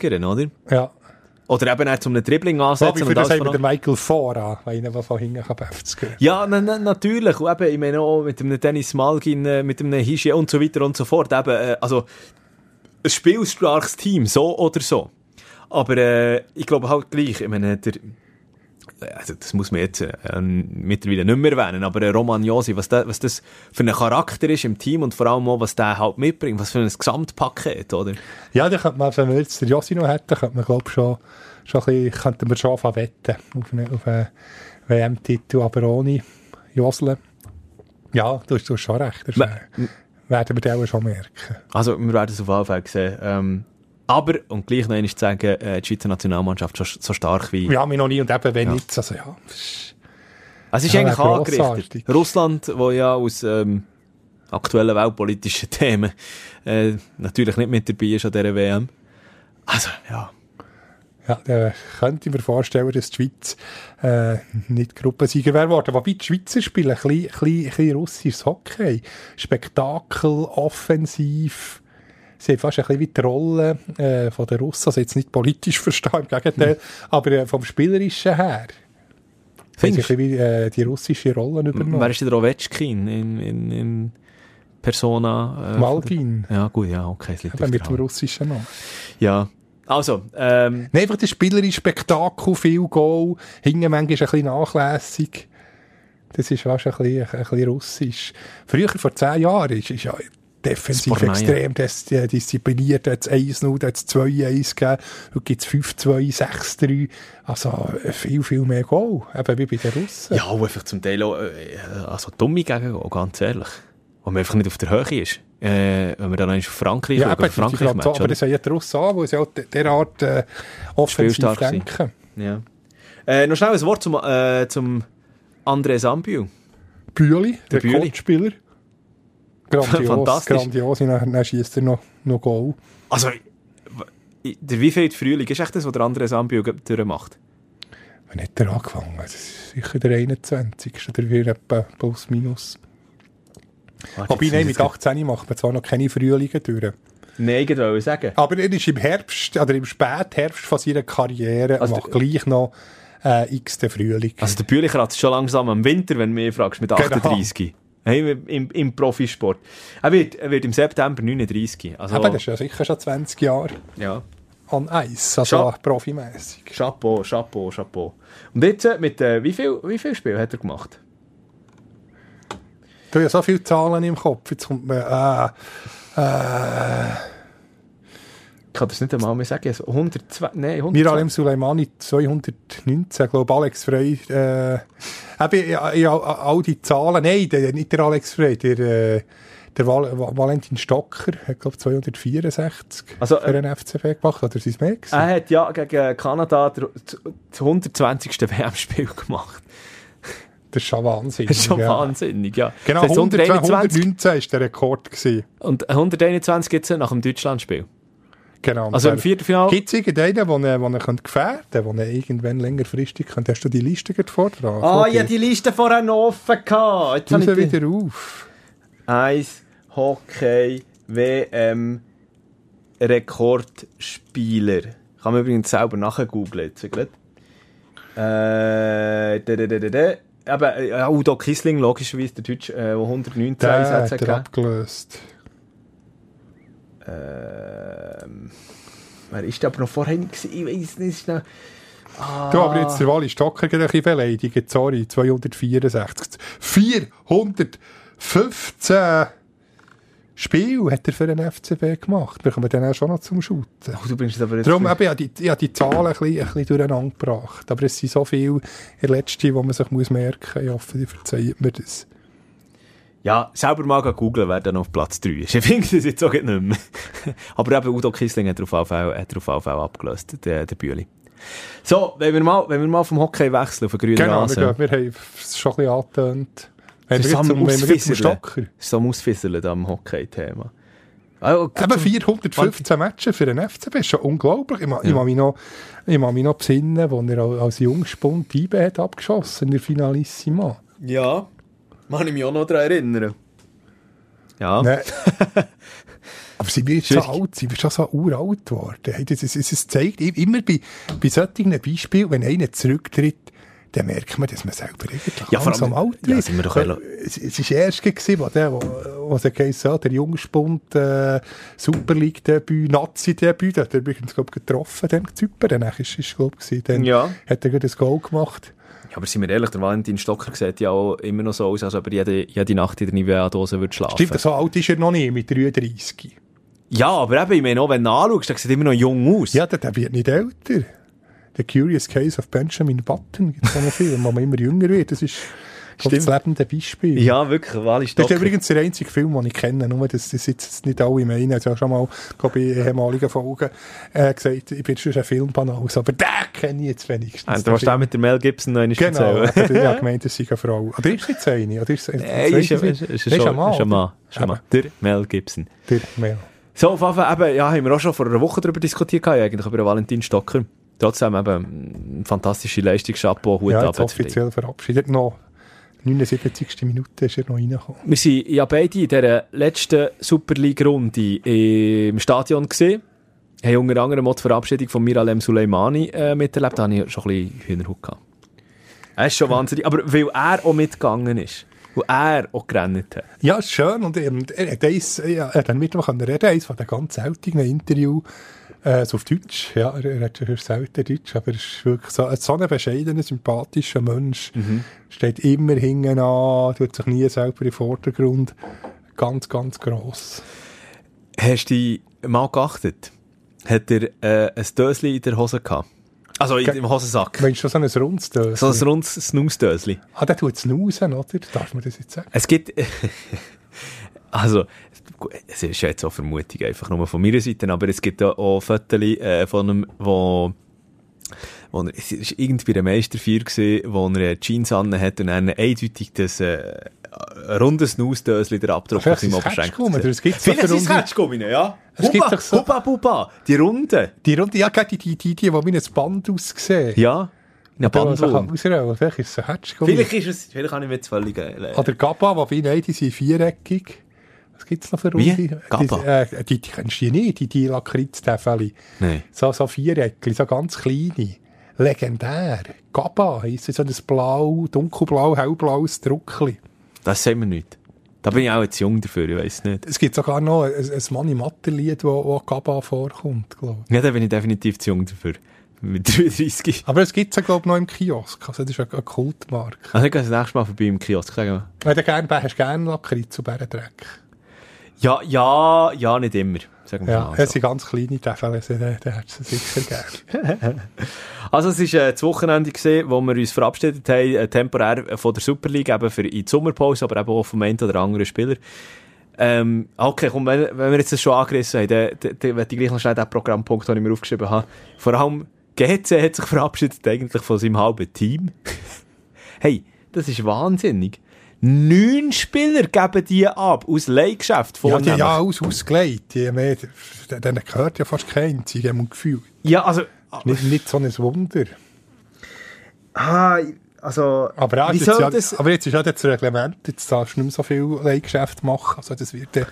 kann oder? Ja. Oder eben auch zum einem Dribbling ansetzen. für das alles haben wir den Michael Fora, weil einer, der von hinten kann befzgen Ja, na, na, natürlich. Und eben, ich meine auch mit dem Dennis Malgin, äh, mit dem Hischi und so weiter und so fort. Eben, äh, also, ein spielstarkes Team, so oder so. Aber äh, ich glaube halt gleich, ich meine, der, also das muss man jetzt äh, mittlerweile nicht mehr erwähnen, aber äh, Roman Josi, was, da, was das für ein Charakter ist im Team und vor allem auch, was der halt mitbringt, was für ein Gesamtpaket, oder? Ja, da könnte man, wenn wir jetzt den Jossi noch hätten, könnte man, glaube schon, schon ein bisschen, könnten wir schon anfangen wetten auf einen, auf einen WM-Titel, aber ohne Josle. Ja, du hast, du hast schon recht. Das Ma- äh, werden wir dann auch schon merken. Also, wir werden es auf jeden Fall sehen. Ähm, aber, und gleich noch einmal zu sagen, äh, die Schweizer Nationalmannschaft so, so stark wie... Ja, mich noch nie und eben, wenn Ja. nicht, also ja. es ist- Also es ist Ja, eigentlich angerichtet. Russland, wo ja aus ähm, aktuellen weltpolitischen (laughs) Themen äh, natürlich nicht mit dabei ist an dieser WM. Also, ja. Ja, da könnte ich mir vorstellen, dass die Schweiz äh, nicht Gruppensieger wäre geworden. Wobei die Schweizer spielen ein bisschen, bisschen, ein bisschen russisches Hockey. Spektakel, offensiv. Sie haben fast ein bisschen wie die Rolle äh, von den Russen, also jetzt nicht politisch (laughs) verstehen, im Gegenteil, aber äh, vom Spielerischen her. Findest du? wie äh, die russische Rollen übernommen. Wer ist der Ovechkin in, in, in Persona? Äh, Malgin, Ja, gut, ja, okay. Es liegt mit der dem russischen Namen. Ja. Also, ähm, Nein, einfach das spielerische Spektakel, viel Goal, hinten manchmal ein bisschen nachlässig. Das ist fast ein bisschen, ein bisschen russisch. Früher, vor zehn Jahren, ist, ist ja defensiv extrem äh, diszipliniert. Da hat es 1-0, da hat es 2-1 gegeben. Heute gibt es 5-2, 6-3. Also äh, viel, viel mehr Goal. Eben wie bei den Russen. ja, auch einfach zum Teil auch, äh, also dumme Gegengehen, ganz ehrlich. Wo man einfach nicht auf der Höhe ist. Äh, wenn wir dann auf Frankreich Ja, schauen, eben, die- die Frankreich Franzosen, Match, aber oder? das haben ja die Russen an, weil sie auch de- derart äh, offensiv denken. Ja. Äh, noch schnell ein Wort zum, äh, zum André Sambiu. Bühli, der Bühli. Rekordspieler. Grandios, Fantastisch. grandios. Und dann, dann schießt er noch, noch Goal. Also, der wievielte Frühling ist echt das, was der André Sambiu durchmacht? Wann hat er angefangen? Das ist sicher der 21. oder wie etwa plus minus. Warte, Wobei, jetzt nein, mit ich- 18 macht man zwar noch keine Frühlinge durch. Nein, ich wollte sagen. Aber er ist im Herbst, oder im Spätherbst von seiner Karriere, Also macht gleich noch äh, x den Frühling. Also der Bühlich hat schon langsam am Winter, wenn du mich fragst, mit Genau. 38. Hey, im, Im Profisport. Er wird, er wird im September 39. Also, Aber das ist ja sicher schon 20 Jahre ja. an Eis, also Schon. profimässig. Chapeau, Chapeau, Chapeau. Und jetzt äh, mit, äh, wie viel, wie viel Spiel hat er gemacht? Du hast ja so viele Zahlen im Kopf, jetzt kommt man, äh, äh, kann das nicht einmal mehr sagen. Also 102, nein, 102. Miralem Suleimani 219, glaube Alex Frey, äh, eben, ja, ja, all die Zahlen, nein, der, nicht der Alex Frey, der, äh, der Val Val- Valentin Stocker hat, glaube 264 Also, für äh, den FCB gemacht, oder mehr gewesen? Er hat ja gegen Kanada das 120. WM-Spiel gemacht. Das ist schon Wahnsinn. (laughs) Das ist schon ja. wahnsinnig, ja. Genau, Das heißt, 100, 121 119 ist der Rekord gewesen. und 121 gibt es nach dem Deutschlandspiel. Genau. Also im Viertelfinale... Gibt es irgendeinen, den er, den er könnte gefährden könnte, den er irgendwann längerfristig könnte? Hast du die Liste gerade vor dran? Ah, ja, dir? die Liste vorher noch offen gehabt. Jetzt habe Raus ich die- wieder auf. Eis, Hockey, WM, Rekordspieler. Kann man übrigens selber nachher. Äh, da, da, da, da, da. Eben, äh, Udo Kissling, logischerweise, der Deutsche, äh, der 119 Der Einsätze hat er hat. abgelöst. Ähm, wer ist aber noch vorher? Ich weiß nicht schnell. Ah, Du, aber jetzt der Wally Stocker ein bisschen beleidigt. Sorry, 264. 415 Spiele hat er für den FCB gemacht. Wir kommen dann auch schon noch zum Shooten. Oh, du bringst es aber jetzt... Darum habe ich die, ich habe die Zahlen ein bisschen, ein bisschen durcheinander gebracht. Aber es sind so viele in wo man sich muss merken muss. Ich hoffe, die verzeihen mir das. Ja, selber mal googeln, wer dann auf Platz 3 ist. (laughs) Ich finde das jetzt auch nicht mehr. (laughs) Aber eben Udo Kissling hat er auf jeden Fall, hat er auf jeden Fall abgelöst, der, der Bühli. So, wenn wir, mal, wenn wir mal vom Hockey wechseln auf den grünen Genau, Rasen. wir, wir haben es schon ein bisschen angetönt. Das wir zum, wir. Stocker. Ist so am Ausfisseln am Hockey-Thema. Also, Eben 415 Matches für den FCB ist schon unglaublich. Ich, ma- ich, mich noch, ich mich noch besinnen, wo er al- als Jungspund die IB hat abgeschossen in der Finalissima. Ja, kann ich mich auch noch daran erinnern. Ja. Nein. (laughs) Aber sie wird so Schwierig. alt, sie wird schon so uralt geworden. Hey, das, das, das zeigt immer bei, bei solchen Beispielen, wenn einer zurücktritt, dann merkt man, dass man selber irgendwie Ja, vor allem- langsam alt ja, wird. sind wir doch es, es ist erst gewesen, wo der, wo, wo sie geheißen hat, der Jungspund, äh, Super League-Debüt, Nazi-Debüt, da hat er übrigens, glaub, getroffen, dann Zypern, dann ist es, glaub, gewesen, dann Ja. hat er gerade ein Goal gemacht. Ja, aber sind wir ehrlich, der Valentin Stocker sieht ja auch immer noch so aus, als ob er jede, jede Nacht in der Nivea-Dose würde schlafen. Stimmt, so alt ist er noch nicht, mit 33. Ja, aber eben, ich meine auch, wenn du anschaust, der sieht immer noch jung aus. Ja, der, der wird nicht älter. The Curious Case of Benjamin Button gibt es auch noch viel, wo man immer jünger wird. Das ist Kommt das lebende Beispiel. Ja, wirklich, Wally Das ist Stocker. übrigens der einzige Film, den ich kenne, nur dass das jetzt nicht alle meinen. Ich habe schon mal in ehemaligen Folgen äh, gesagt, ich bin schon ein Filmbanause, aber den kenne ich jetzt wenigstens. Ah, Du warst auch mit der Mel Gibson noch einmal Genau, aber ich (laughs) habe gemeint, es sei eine Frau. Oder ist es jetzt eine? Oder ist es, ist, ist, ist, ist, ein Mann, ist ein Mann. oder? Ist ein Mann. Der Mel Gibson. Der Mel. So, auf jeden Fall, eben, ja, haben wir auch schon vor einer Woche darüber diskutiert, gehabt, eigentlich über Valentin Stocker. Trotzdem eben, eine fantastische Leistung, Chapeau, Hut Ja, ab. offiziell verabschiedet. Noch 79. Minute ist er noch reingekommen. Wir sind ja beide in dieser letzten Super League-Runde im Stadion gesehen. Haben unter anderem auch die Verabschiedung von Miralem Suleimani äh, miterlebt. Da hatte ich schon ein bisschen Hühnerhaut. gehabt. Er ist schon wahnsinnig. Aber weil er auch mitgegangen ist. Weil er auch gerannt hat. Ja, schön. Und ähm, er eins, ja, er hat dann Mittwoch reden, eins von den ganz seltenen Interview, äh, so auf Deutsch. Ja, er, hat schon selten Deutsch, aber er ist wirklich so, so ein bescheidener, sympathischer Mensch. Steht immer hinten an, tut sich nie selber den Vordergrund. Ganz, ganz gross. Hast du dich mal geachtet? Hat er äh, ein Dösli in der Hose gehabt? Also in, im Hosensack. Meinst du so ein rundes Döschen? So ein rundes Snooze-Dösli. Ah, der tut es snoosen, oder? Darf man das jetzt sagen? Es gibt, (laughs) also, es ist jetzt auch Vermutung einfach nur von meiner Seite, aber es gibt auch, Fotos äh, von einem, wo, wo er, es ist irgendwie der Meisterfeier gewesen, wo er äh, Jeans an hat und dann eindeutig das, äh, rundes Snooze-Dösli der Abdruck ist seinem es Oberschenkel. Es gibt Vielleicht ist es runde- Catchgummi, ja. Es gibt doch so- Huba Buba, die Runde. Die Runde, ja, die, die, die, die, die wie ein Band aussehen. Ja, Die, die kann Bandwurm. Vielleicht ist es. Vielleicht ist es, vielleicht habe ich mir jetzt völlig, äh, Oder Gabba, wobei, nein, die sind viereckig. Was gibt es noch für Wie? Runde? Gabba? Die, äh, die, die kennst du ja nicht, die, die Lakritz-Täfeli. Nein. So, so viereckig, so ganz kleine. Legendär. Gabba heisst so ein blau, dunkelblau, hellblaues Druckli. Das sagt mir nicht. Da bin ich auch jetzt jung dafür, ich weiß nicht. Es gibt sogar noch ein, ein Money-Matter-Lied, wo, wo Gabba vorkommt, glaube ich. Ja, da bin ich definitiv zu jung dafür. Mit (laughs) 33. Aber es gibt es, glaube ich, noch im Kiosk. Also, das ist eine, eine Kultmarke. Also ich gehe das nächste Mal vorbei im Kiosk. Sag mal. Wenn du gerne, hast du gerne Lakritz und Bärendreck. Ja, ja, ja, nicht immer. Sagen wir Ja, mal es so. sind ganz kleine den, den hättest du sicher gerne. (laughs) Also es war äh, das Wochenende, gewesen, wo wir uns verabschiedet haben, äh, temporär von der Super League, eben für in die Sommerpause, aber eben auch vom einen oder anderen Spieler. Ähm, okay, komm, wenn, wenn wir jetzt das schon angerissen haben, dann, dann, dann möchte ich gleich noch schnell den Programmpunkt, den ich mir aufgeschrieben habe. Vor allem GC hat sich verabschiedet eigentlich von seinem halben Team. (laughs) hey, das ist wahnsinnig. Neun Spieler geben die ab, aus Leihgeschäft Ja, die vornehmlich. ja alles ausgelegt. Die, mehr, denen gehört ja fast kein einziger, im Gefühl. ja, also... Nicht, nicht so ein Wunder. Ah, also... Aber, Wie jetzt, ja, das- aber jetzt ist ja das Reglement, jetzt darfst du nicht mehr so viel Leihgeschäft machen. Also das wird äh,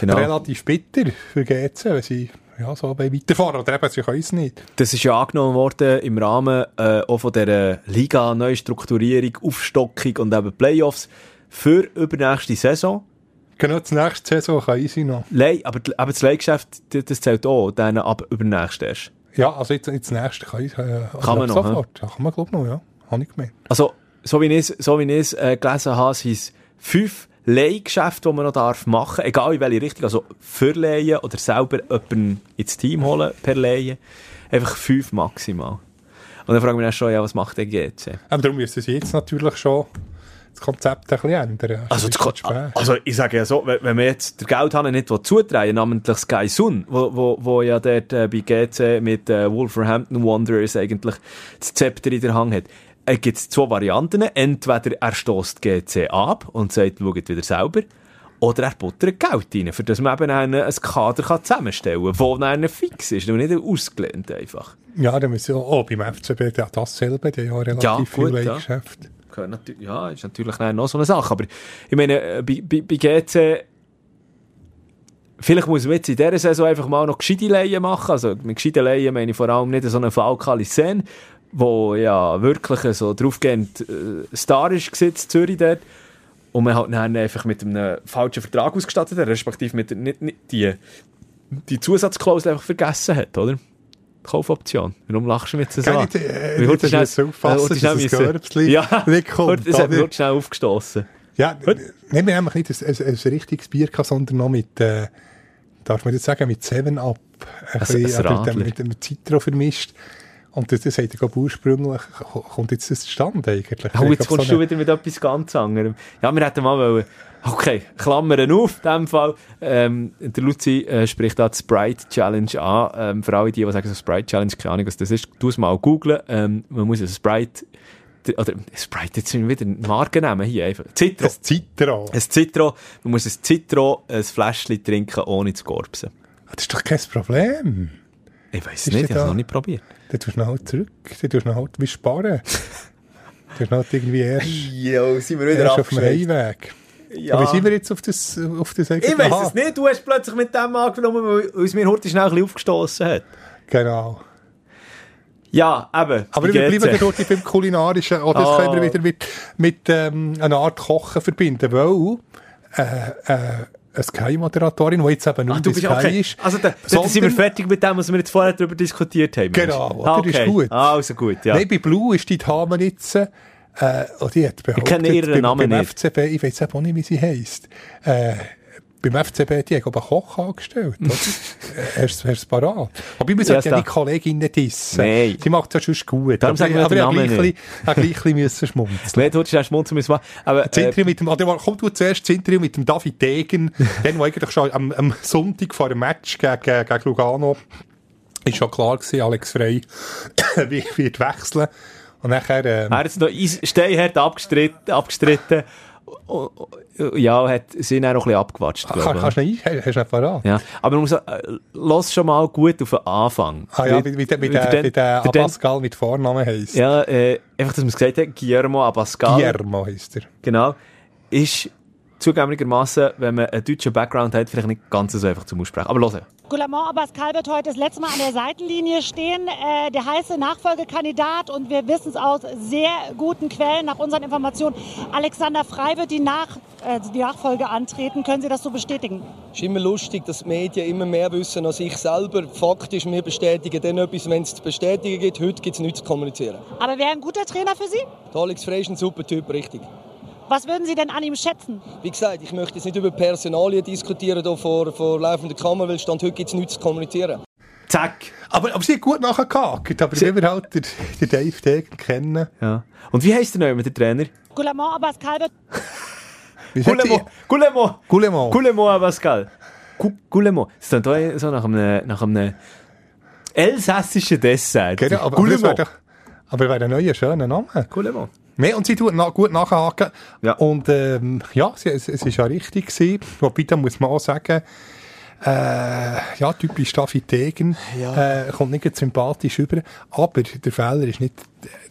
Genau. relativ bitter für GC, wenn sie ja, so bei weiterfahren. Oder eben, sie können es nicht. Das ist ja angenommen worden im Rahmen äh, auch von dieser Liga, Neustrukturierung, Aufstockung und eben Playoffs für übernächste Saison. Genau, die nächste Saison können sie noch. Lei, aber, aber das Leihgeschäft, das, zählt auch, dann ab übernächste erst. Ja, also jetzt, jetzt das nächste kann ich. Äh, Kann man ab noch, Sofort. Ja, kann man, glaube ich, noch, ja. Habe ich gemeint. Also, so wie ich es, so wie äh, gelesen habe, sind es fünf Leihgeschäfte, die man noch darf machen darf, egal in welche Richtung, also für Leihen oder selber jemanden ins Team holen per Leihen. Einfach fünf maximal. Und dann frage ich mich dann schon, ja, was macht der GC? Aber darum müssen sie jetzt natürlich schon das Konzept ein bisschen ändern. Also, spät. also ich sage ja so, wenn, man jetzt der Geldhahn nicht will, namentlich Sky Sun, wo, wo, wo ja dort äh, bei GC mit äh, Wolverhampton Wanderers eigentlich das Zepter in der Hand hat, äh, gibt es zwei Varianten. Entweder er stößt GC ab und sagt, schaut wieder selber, oder er buttert Geld rein, für das man eben einen, ein Kader kann zusammenstellen kann, wo dann fix ist und nicht ausgelehnt einfach. Ja, dann müssen sie auch, beim FCB ja dasselbe, haben ja relativ Ja, viel gut, ja. Gehört natü- Ja, ist natürlich noch so eine Sache. Aber ich meine, äh, bei, bei, bei GC, vielleicht muss man jetzt in dieser Saison einfach mal noch gescheite Leihen machen. Also mit gescheiten Leihen meine ich vor allem nicht so einen Fall Calissen, wo ja wirklich so draufgehend äh, Star ist gesetzt, Zürich dort. Und man halt dann einfach mit einem falschen Vertrag ausgestattet hat, respektive mit der- nicht, nicht die, die Zusatzklausel einfach vergessen hat, oder? Die Kaufoption. Warum lachst du mir jetzt so an? äh, Wie dass schnell- aufpassen, äh, dass das Körbsli Ja, nicht kommt, Das hat mir schnell aufgestossen. Ja, nehmen wir nämlich nicht ein, ein, ein richtiges Bier, sondern noch mit, äh, darf man jetzt sagen, mit 7-Up. Ein Ein- bisschen, ein äh, mit, mit dem Citro vermischt. Und das, das hat glaube ursprünglich, kommt jetzt das zustande eigentlich? Oh, jetzt kommst so du wieder mit etwas ganz anderem. Ja, wir hätten mal wollen, okay, Klammern auf, in dem Fall. Ähm, der Luzi äh, spricht da die Sprite Challenge an. Ähm, für alle die, die sagen, so Sprite Challenge, keine Ahnung, was das ist, tu es mal googlen. Ähm, man muss ein Sprite oder Sprite, jetzt sind wir wieder Marken nehmen hier einfach. Citro. Ein Citro. Ein Citro. Man muss ein Citro, ein Fläschchen trinken, ohne zu gorbsen. Das ist doch kein Problem. Ich weiß nicht, ich habe es noch nicht probiert. Dann tust du noch halt zurück, dann tust du noch halt wie sparen. du noch halt irgendwie erst, jo, sind wir wieder auf dem Heimweg. Ja. Aber wie sind wir jetzt auf das, auf das Ich weiß es nicht, du hast plötzlich mit dem angenommen, weil es mir heute schnell ein bisschen aufgestoßen hat. Genau. Ja, eben. Aber wir bleiben dort beim Kulinarischen. Oder das oh. können wir wieder mit, mit ähm, einer Art Kochen verbinden, weil äh, äh, Sky-Moderatorin, die jetzt eben nur Ach, Sky okay. ist. Also da, da sind wir fertig mit dem, was wir jetzt vorher darüber diskutiert haben. Genau, ah, okay. ist gut. Ah, also gut, ja. Nein, bei Blue ist die Dame jetzt, äh, oh, die hat behauptet, ich kenne ihren beim, Namen beim nicht. FCB, ich weiß auch nicht, wie sie heisst, äh, beim FCB, die haben einen Koch angestellt, hast, hast du es parat? Aber ich muss ja, ja die Kollegin nicht dissen. Nein. Sie macht es ja schon gut. Darum sagen wir aber den Namen nicht. Aber ein bisschen schmunzeln. Nein, du hättest schmunzeln müssen. Aber, äh, mit dem, oder komm du zuerst das Interview mit dem David Degen, (laughs) den, wo eigentlich schon am, am Sonntag vor dem Match gegen, gegen Lugano ist schon klar gewesen, Alex Frey (coughs) wird wechseln. Und nachher, ähm, er hat es noch steinhart abgestritten, abgestritten ja, hat sie dann auch ein bisschen abgewatscht. Ach, kann, kannst du nicht, hast du nicht? Ja, aber man muss, äh, lass schon mal gut auf den Anfang. Ah ja, wie, wie, wie der, der, der Abascal mit Vornamen heisst. Ja, äh, einfach, dass man es gesagt hat, Guillermo Abascal. Guillermo heisst er. Genau. Ist zugegebenermaßen, wenn man einen deutschen Background hat, vielleicht nicht ganz so einfach zum Aussprechen. Aber hören. Goulamont Abbascal wird heute das letzte Mal an der Seitenlinie stehen. Äh, der heiße Nachfolgekandidat und wir wissen es aus sehr guten Quellen, nach unseren Informationen. Alexander Frei wird die, nach, äh, die Nachfolge antreten. Können Sie das so bestätigen? Es ist immer lustig, dass die Medien immer mehr wissen als ich selber. Faktisch, wir bestätigen dann etwas, wenn es zu bestätigen gibt. Heute gibt es nichts zu kommunizieren. Aber wer ein guter Trainer für Sie? Der Alex Frey ist ein super Typ, richtig. Was würden Sie denn an ihm schätzen? Wie gesagt, ich möchte jetzt nicht über Personalien diskutieren hier vor, vor laufender Kamera, weil Stand heute gibt es nichts zu kommunizieren. Zack. Aber, aber sie hat gut nachgehakt, aber sie... wir halt den, den Dave Degen kennen. Ja. Und wie heisst der neue, der Trainer? Goulamont Abascal. Goulamont. Goulamont. Goulamont. Goulamont Abascal. Goulamont. Das ist dann so nach einem, nach einem elsässischen Dessert. Genau, aber, aber, aber, doch, aber wäre ein neuer, schöner Name. Goulamont. Mehr, und sie tut na, gut nachhaken. Ja. Und ähm, ja, sie, es, es ist ja richtig gewesen. Wobei, da muss man auch sagen, äh, ja, typisch Staffi Degen, ja. äh, kommt nicht sympathisch über. Aber der Fehler ist nicht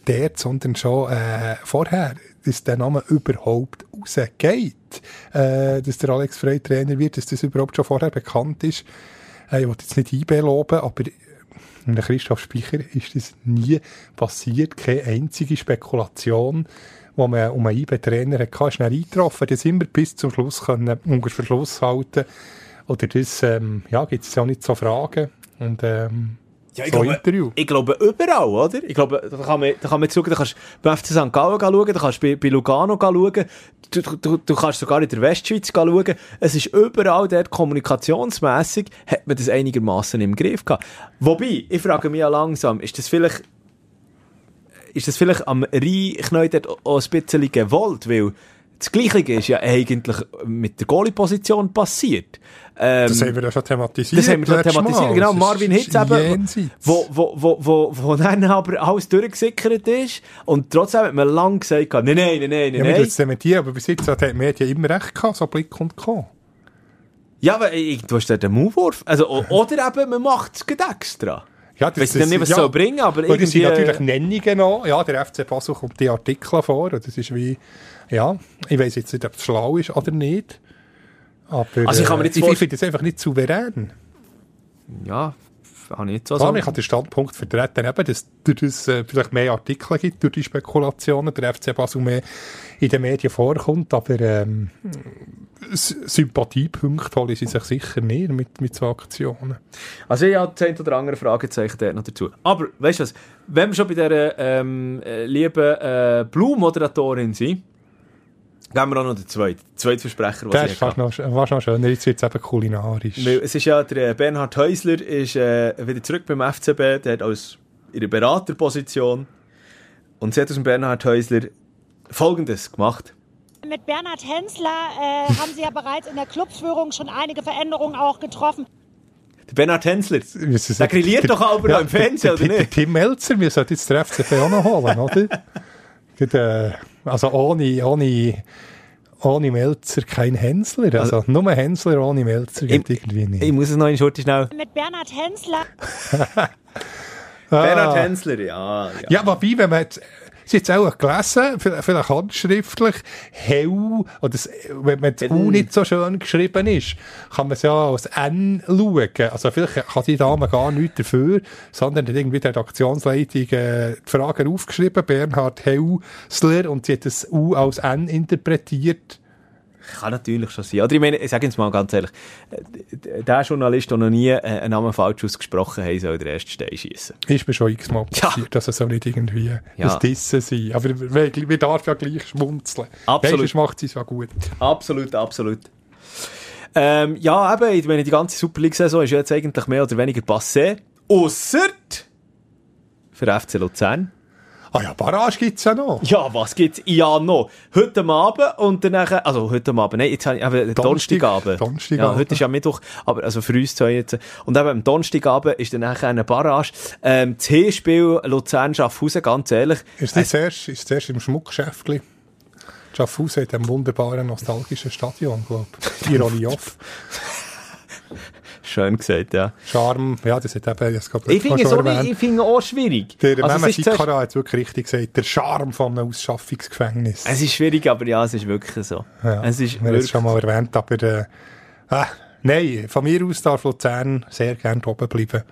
der, sondern schon äh, vorher, dass der Name überhaupt rausgeht. Äh, dass der Alex Frey Trainer wird, dass das überhaupt schon vorher bekannt ist. Äh, ich will jetzt nicht IB loben, aber der Christoph Speicher ist das nie passiert. Keine einzige Spekulation, wo man um einen IB-Trainer hatte, ist eingetroffen. Das immer bis zum Schluss unter Verschluss halten. Oder das, ähm, ja, gibt es ja nicht so Fragen. Und, ähm, ja, ich, so glaube, Interview. ich glaube, überall, oder? Ich glaube, da kann man, da kann man schauen, da kannst bei FC St. Gallen schauen, da kannst bei, bei Lugano schauen, du, du, du kannst sogar in der Westschweiz schauen. Es ist überall dort kommunikationsmässig, hat man das einigermaßen im Griff gehabt. Wobei, ich frage mich ja langsam, ist das vielleicht, ist das vielleicht am Rheinknäu dort auch ein bisschen gewollt, weil das Gleiche ist ja eigentlich mit der Goalie-Position passiert. Ähm, das haben wir ja schon thematisiert. Das haben wir schon thematisiert, Mal. genau. Marvin Hitz eben, wo, wo, wo, wo, wo dann aber alles durchgesickert ist und trotzdem hat man lang gesagt, nein, nein, nein, nein, ja, nein. Wir zementieren, aber bis jetzt hat die Medien immer recht gehabt, so Blick und Co. Ja, aber ich, du hast den Move-Wurf. Also, oder eben, man macht es extra. Ja, das, Weiß nicht, was ja, soll bringen, aber irgendwie... Das sind natürlich Nennungen noch. Ja, der FC Basel kommt die Artikel vor. Das ist wie... Ja, ich weiß jetzt nicht, ob es schlau ist oder nicht. Aber also ich, kann mir äh, ich finde es einfach nicht souverän. Ja, habe ich nicht so sagen. Ich habe den Standpunkt vertreten, eben, dass das äh, vielleicht mehr Artikel gibt, durch die Spekulationen, der FC Basel mehr in den Medien vorkommt, aber ähm, Sympathiepunkte holen sie sich sicher nicht mit, mit so Aktionen. Also ich habe zehn oder andere Fragezeichen noch dazu. Aber, weißt du was, wenn wir schon bei dieser ähm, äh, lieben äh, Blue-Moderatorin sind, Gehen wir auch noch den zweiten. Der zweite Versprecher, was ist fast noch, fast noch schöner, jetzt wird es eben kulinarisch. Weil es ist ja, der Bernhard Häusler ist äh, wieder zurück beim FCB, der hat als der Beraterposition. Und sie hat aus dem Bernhard Häusler Folgendes gemacht. Mit Bernhard Hensler äh, (laughs) haben Sie ja bereits in der Clubführung schon einige Veränderungen auch getroffen. Der Bernhard Hensler, der grilliert doch aber noch im Fernsehen, oder der, nicht? Tim Melzer, wir sollten jetzt den FCB auch noch holen, oder? (laughs) Gerade, äh, also ohne, ohne, ohne Melzer kein Hensler. Also, nur Hensler ohne Melzer geht irgendwie nicht. Ich muss es noch in Schurte schnell. Mit Bernhard Hensler (laughs) Bernhard Hensler, ja. ja. Ja, wobei, wenn man jetzt, Sie hat es auch gelesen, vielleicht handschriftlich, hell, oder das, wenn man das U nicht so schön geschrieben ist, kann man es ja als N schauen. Also vielleicht kann die Dame gar nichts dafür, sondern hat irgendwie die Redaktionsleitung äh, die Fragen aufgeschrieben, Bernhard Helsler, und sie hat das U als N interpretiert. Kann natürlich schon sein. Oder ich meine, ich sage jetzt mal ganz ehrlich, der Journalist, der noch nie äh, einen Namen falsch ausgesprochen hat, soll den ersten Stein schießen. Ist mir schon x-mal Ja. passiert, dass es so nicht irgendwie Ja. ein Dissen sein. Aber man darf ja gleich schmunzeln. Absolut. Macht sie es ja gut. Absolut, absolut. Ähm, ja, eben, ich meine, die ganze Super League-Saison ist jetzt eigentlich mehr oder weniger passé. Ausser für FC Luzern. Ah ja, Barrage gibt's ja noch. Ja, was gibt's ja noch? Heute Abend und dann also heute Abend, nein, jetzt habe ich, eben, Donnerstag- Donnerstagabend. Donnerstagabend. Ja, heute ist ja Mittwoch, aber also für uns zwei jetzt. Und eben am Donnerstagabend ist dann nachher eine Barrage. Ähm, das Hinspiel Luzern-Schaffhausen, ganz ehrlich. Ist das zuerst, ist zuerst im Schmuckgeschäftli? Schaffhausen hat einen wunderbaren, nostalgischen Stadion, glaube ich. Ironie (laughs) off. Schön gesagt, ja. Charme, ja, das hat eben, das Ich finde es auch, ich finde auch schwierig. Der Also, Mehmet Sikara hat es wirklich richtig gesagt, der Charme von einem Ausschaffungsgefängnis. Es ist schwierig, aber ja, es ist wirklich so. ja, Es ist wir haben es schon mal erwähnt, aber äh, ah, nein, von mir aus darf Luzern sehr gerne oben bleiben.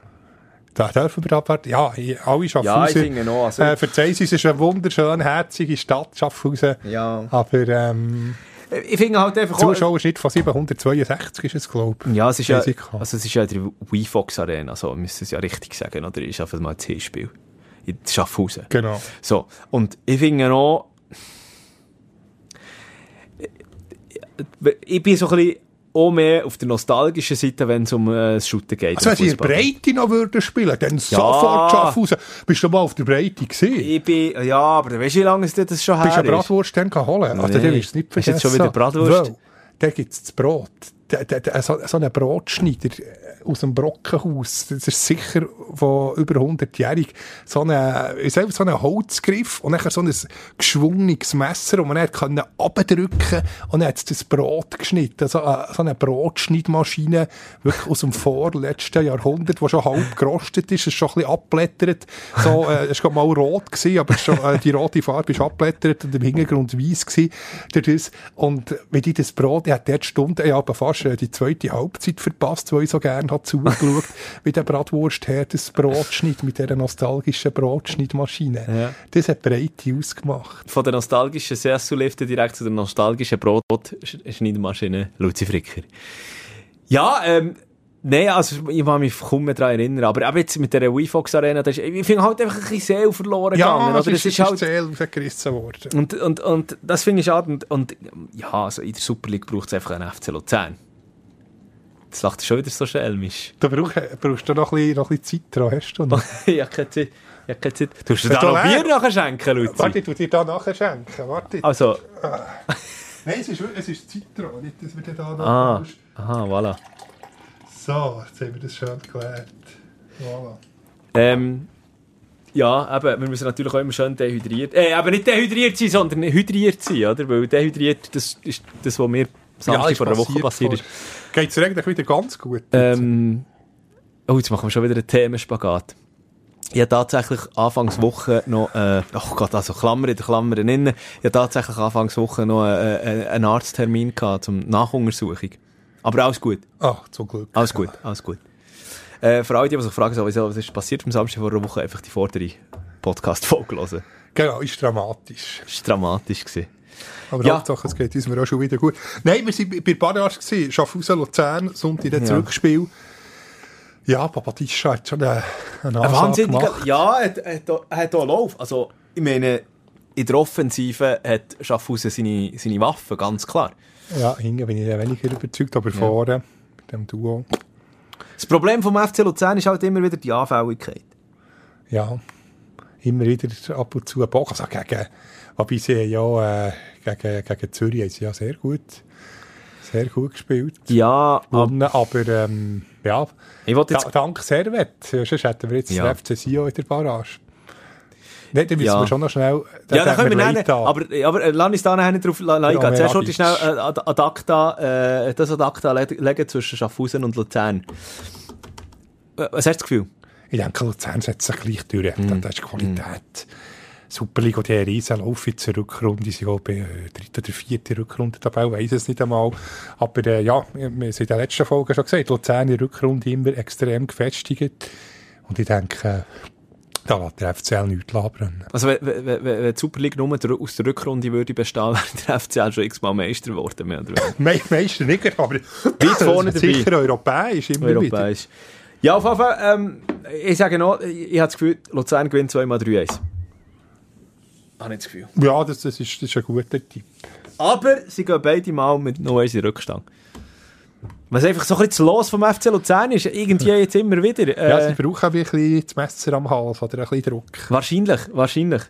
Da dürfen wir abwarten. Ja, ich- alle Ja, ich Schaffhausen. finde auch. Also, äh, verzeihen Sie, es ist eine wunderschön herzige Stadt, Schaffhausen. ja. Aber ähm, Ich finde halt einfach auch, Zuschauerschnitt von 762 ist es, glaube ich. Ja, es ist ja, also es ist ja die WeFox Arena, so, müssen es ja richtig sagen, oder? Ist einfach mal ein C-Spiel. In Schaffhausen. Genau. So. Und ich finde auch, ich bin so ein bisschen auch mehr auf der nostalgischen Seite, wenn es um äh, das Shooten geht. Also wenn sie in Fußball. Breite noch würden spielen, dann sofort Schaffhausen. Bist du mal auf der Breite gesehen? Ich bin, ja, aber weißt du, wie lange ist das schon her? Bist du eine ist? Bratwurst dann holen? Also, Nein. dann du es nicht vergessen. jetzt schon wieder Bratwurst? Weil, da gibt es das Brot. Der, der, der, so, so ein Brotschneider aus dem Brockenhaus, das ist sicher von über 100-jährig, so ein, ich sag, so ein Holzgriff und dann so ein geschwungenes Messer, und man dann konnte abdrücken und dann hat es das Brot geschnitten. So, eine- so eine Brotschneidmaschine, wirklich aus dem vorletzten Jahrhundert, die schon halb gerostet ist, ist schon ein bisschen abblättert. So, äh, es war mal rot gewesen, aber schon, äh, die rote Farbe ist abblättert und im Hintergrund weiß gewesen. Und wie die das Brot, ich habe dort Stunden, ich habe fast äh, die zweite Halbzeit verpasst, wo ich so gerne habe zugeschaut, (laughs) wie der Bratwurstherr das Brot schneidet mit dieser nostalgischen Brotschneidmaschine. Ja. Das hat Breite ausgemacht. Von der nostalgischen CSU-Lifte direkt zu der nostalgischen Brotschneidmaschine Luzi Fricker. Ja, ähm, Nein, also ich kann mich kaum mehr daran erinnern. Aber eben jetzt mit der WeFox Arena, das ist, ich finde halt einfach ein bisschen Seele verloren gegangen. Ja, Oder? es Das ist, ist halt, halt rausgerissen worden. und, und, und das finde ich schade. Und, und ja, also in der Super League braucht es einfach einen FC Luzern. Das lacht schon wieder so schelmisch. Da brauch, brauchst du noch ein bisschen, noch ein bisschen Zeit dran, hast du noch? (laughs) ich habe keine Zeit. Ich keine Zeit. Du hast dir Ist da noch? Bier nachher schenken, Luzi. Warte, ich tu dir da nachher schenken. Warte. Also, (laughs) Nein, es ist, es ist Zitron, nicht, dass wir den da noch... ah, aha, voilà. So, jetzt haben wir das schön geklärt. Voilà. Ähm, ja, eben, wir müssen natürlich auch immer schön dehydriert, äh, aber nicht dehydriert sein, sondern hydriert sein, oder? Weil dehydriert, das ist das, was mir Samstag ist vor einer Woche passiert ist. Geht es eigentlich wieder ganz gut? Ähm, oh, jetzt machen wir schon wieder einen Themenspagat. Ich habe tatsächlich Anfangswoche noch, äh, oh Gott, also Klammer in der Klammer innen, ich habe tatsächlich Anfangswoche noch äh, äh, einen Arzttermin gehabt zum Nachuntersuchung. Aber alles gut, Ah, zum Glück. alles gut, (laughs) alles gut. Äh, für alle, die die sich fragen, so, wieso, was ist passiert am Samstag vor einer Woche, einfach die vordere Podcast-Folge hören. Genau, ist dramatisch. War dramatisch. Gewesen. Aber Ja. Hauptsache, es geht uns auch schon wieder gut. Nein, wir waren bei Barrage, Schaffhausen, Luzern, Sonntag das Ja. Rückspiel. Ja, Papatischa hat schon einen, einen Ein wahnsinniger, ja, er hat, hat, hat auch Lauf. Also, ich meine, in der Offensive hat Schaffhausen seine, seine Waffen, ganz klar. Ja, hinten bin ich ja weniger überzeugt, aber vorne, mit dem Duo, Das Problem vom FC Luzern ist halt immer wieder die Anfälligkeit. ja. Immer wieder ab und zu Bock. Also gegen, wobei sie ja äh, gegen, gegen Zürich haben sie ja sehr gut, sehr gut gespielt. Ja, ab, Gewonnen, aber ähm, ja, ich wollte jetzt... da, dank Servet. Ja, Sonst hätten wir jetzt Ja. ja. FC Sion in der Barrage. Nein, dann müssen Ja. wir schon noch schnell... Ja, da können wir nennen, aber, aber äh, lass uns da nicht drauf eingehen. Romeo Zuerst wollte ich schnell äh, ad, acta, äh, das ad acta legen zwischen Schaffhausen und Luzern. Äh, Was hast du das Gefühl? Ich denke, Luzern setzt sich gleich durch. Mhm. Das ist Qualität. Superliga, die haben riesen Lauf in der Rückrunde. Sie sind auch bei äh, dritter oder vierter Rückrunde dabei, weiss es nicht einmal. Aber äh, ja, wir haben es in der letzten Folge schon gesagt, Luzern in der Rückrunde immer extrem gefestigt. Und ich denke, da lässt der FCL nichts labern. Also, wenn, wenn, die Superliga nur aus der Rückrunde würde bestehen, (laughs) wäre der FCL schon x-mal Meister geworden. Mehr oder weniger. (laughs) Me Meister nicht, aber Weit vorne (laughs) dabei. sicher europäisch immer wieder. Europäisch. Ja, auf jeden Fall, ähm, ich sage noch, ich, habe das Gefühl, Luzern gewinnt zweimal 3-1. Habe ich das Gefühl. Ja, das, das, ist, das ist ein guter Tipp. Aber sie gehen beide mal mit 0-1 in Rückstand. Was einfach so ein bisschen das Los vom FC Luzern ist, irgendwie jetzt immer wieder. Äh, Ja, sie brauchen ein bisschen das Messer am Hals oder ein bisschen Druck. wahrscheinlich, wahrscheinlich.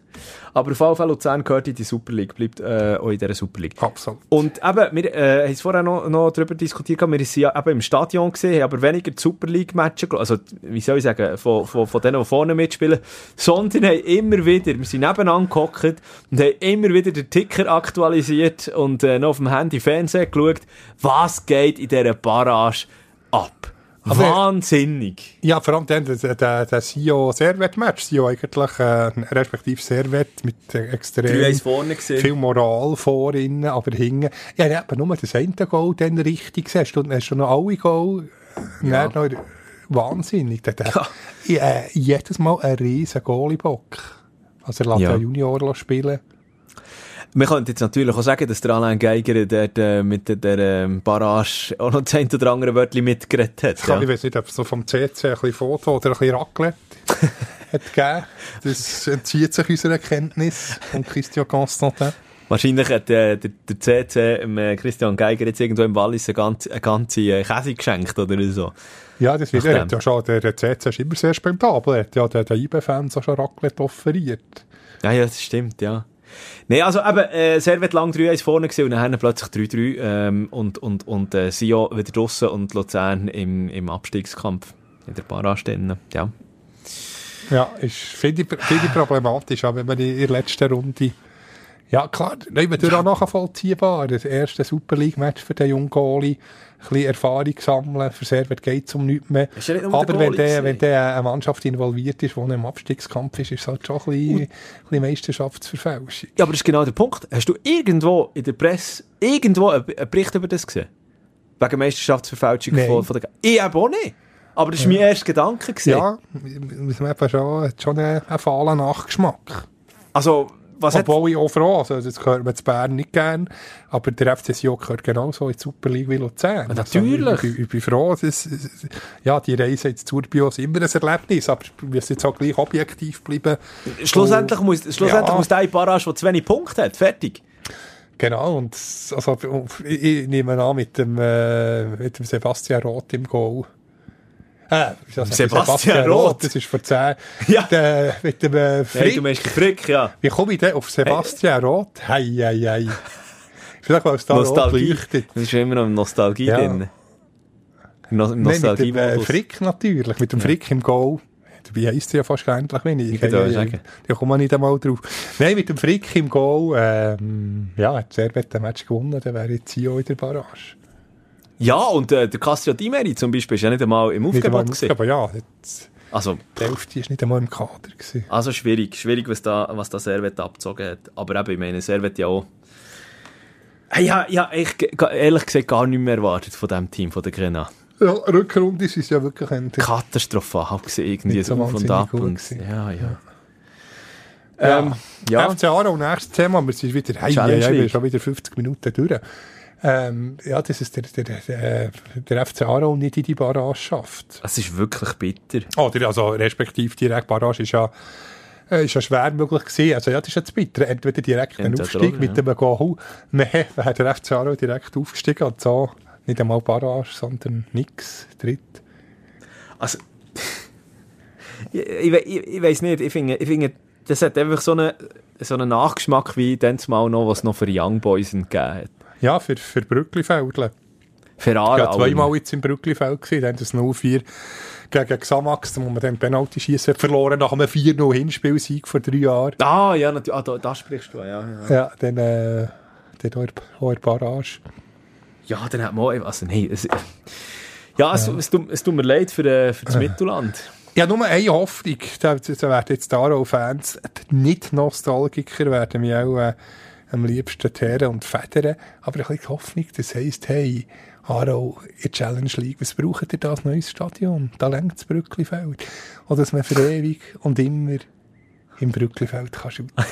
Aber Fall Luzern gehört in die Super League, bleibt äh, auch in dieser Super League. Absolut. Und eben, wir äh, haben es vorher noch, noch darüber diskutiert, wir waren ja eben im Stadion gesehen, haben aber weniger die Super League-Matches, also wie soll ich sagen, von, von, von denen, die vorne mitspielen, sondern haben immer wieder, wir sind nebeneinander gehockt und haben immer wieder den Ticker aktualisiert und äh, noch auf dem Handy Fernsehen geschaut, was geht in dieser Barrage ab. Aber- Wahnsinnig. Ja, vor allem dann der, der, der Sio-Servet-Match. Sio eigentlich, äh, respektive Servet mit äh, extrem 3-1 vorne gesehen. viel Moral vor ihnen, aber hinten. Ja, ich habe nur das eine Goal dann richtig gesehen. Du hast du noch alle Goal? Ja. Noch, wahnsinnig. Der, der, Ja. äh, jedes Mal ein riesen Goalie-Bock. Also er lässt Ja. ja. Junior spielen. Man könnte jetzt natürlich auch sagen, dass der Alain Geiger dort, äh, mit der, ähm, Barrage auch noch das ein oder andere Wörtchen mitgeredet hat. Ich, Ja. ich weiß nicht, ob es so vom CC ein bisschen Foto oder ein bisschen Raclette (laughs) hat gegeben. Das entzieht sich unserer Kenntnis von Christian Constantin. Wahrscheinlich hat äh, der, der CC dem, äh, Christian Geiger jetzt irgendwo im Wallis eine ganze, eine ganze äh, Käse geschenkt oder so. Ja, das wird, ja schon, der, der CC ist immer sehr spendabel. Er hat ja den, den IB-Fans auch schon Raclette offeriert. Ja, ja, das stimmt, ja. Nein, also eben, äh, Servet lang 3-1 vorne gewesen und dann plötzlich 3-3 ähm, und, und, und äh, Sio wieder draussen und Luzern im, im Abstiegskampf in der drin. Ja. Ja, ist, finde ich, finde ich problematisch, auch wenn man in der letzten Runde ja, klar, nein, ja. auch nachvollziehbar. Das erste Super League-Match für den jungen Goalie. Bisschen Erfahrung sammeln. Für Servet geht es um nichts mehr. Ja Aber wenn der, wenn der eine Mannschaft involviert ist, die im Abstiegskampf ist, ist es halt schon ein bisschen, ein bisschen Meisterschaftsverfälschung. ja, aber das ist genau der Punkt. Hast du irgendwo in der Presse irgendwo einen Bericht über das gesehen? Wegen Meisterschaftsverfälschung Nein. von, von der... Ich eben auch nicht. Aber das war mein erster Gedanke. Gewesen. Ja, muss man eben schon, schon einen, einen fahlen Nachgeschmack. Also, was. Obwohl ich auch froh, also das hört man zu Bern nicht gern, aber der FC Sion gehört genauso in die Super League wie Luzern. Ja, natürlich. Also, ich, bin- ich bin froh, dass, ja, die Reise ins Zurbio ist immer ein Erlebnis, aber wir müssen jetzt auch gleich objektiv bleiben. Schlussendlich muss, schlussendlich Ja. muss der Barrage, der zu wenig Punkte hat, fertig. Genau, und also, ich, ich nehme an, mit dem, äh, mit dem Sebastian Roth im Goal. Äh, sagen, Sebastian Roth? Das ist vor 10. Ja. Mit dem äh, Frick. du meinst Frick, ja. Wie komme ich denn auf Sebastian Roth? Hei, hei, hei. Vielleicht, weil es da Rot Nostalgie. leuchtet. Das ist immer noch Nostalgie Ja. drin. Im, no im Nein, mit dem äh, Nostalgie-Modus. Frick natürlich, mit dem Frick im Goal. Dabei heisst ja fast ähnlich wie ich. Ich würde auch sagen. Da kommen wir nicht einmal drauf. Nein, mit dem Frick im Goal, ähm, ja, hat Servet den Match gewonnen, dann wäre jetzt Sio in der Barrage. Ja, und äh, der Castro Di Meri zum Beispiel ist ja nicht einmal im Aufgebot im gewesen. aber ja, jetzt, Also, die Hälfte ist nicht einmal im Kader gewesen. also schwierig. Schwierig, was da, was da Servet abgezogen hat. Aber eben, ich meine, Servet ja auch... Ja, ja, ich ehrlich gesagt gar nicht mehr erwartet von diesem Team, von der Grenade. Ja, Rückrunde ist es ja wirklich ein Katastrophal gewesen, irgendwie Nicht so auf und ab. Und, ja, ja. Ja. Ähm, ja. FC Aarau, nächstes Thema, wir sind wieder, hey, hey, wir sind schon wieder 50 Minuten durch. Ähm, ja, das ist der, der, der, der FC Aarau nicht in die Barrage schafft. Es ist wirklich bitter. Oder, also, respektive direkt Barrage ist ja, äh, ist ja schwer möglich gewesen. Also, ja, das ist jetzt bitter. Entweder direkt ein Aufstieg mit dem Goal. Nein, wäre der FC Aarau direkt aufgestiegen und so nicht einmal Barrage, sondern nix. Dritt. Also, (laughs) ich, ich, ich weiß nicht, ich finde, ich finde das hat einfach so einen, so einen Nachgeschmack wie dann mal noch, was es noch für Young Boys gegeben hat. Ja, für, für Brücklifeldle. Ferrari. Ich war zweimal jetzt im Brücklifeld dann das 0-4 gegen Xamax, wo man dann Penalty schießen verloren nach einem 4-0 Hinspielsieg vor drei Jahren. Ah, ja, natürlich. Ah, da, da sprichst du, ja. Ja, Ja, dann, äh, dann in Barrage. ja dann hat man auch, also nein, es, ja, es, Es, tut, es tut mir leid für, äh, für das Mittelland. Ja, nur eine Hoffnung, da, da werden jetzt die Aro-Fans, die Nicht-Nostalgiker, werden mich auch äh, am liebsten teeren und federn, aber ein bisschen Hoffnung, das heisst, hey, Aro, in der Challenge League, was braucht ihr da als neues Stadion? Da längt das Brücklifeld. Oder dass man für ewig und immer im Brücklifeld kann shooten.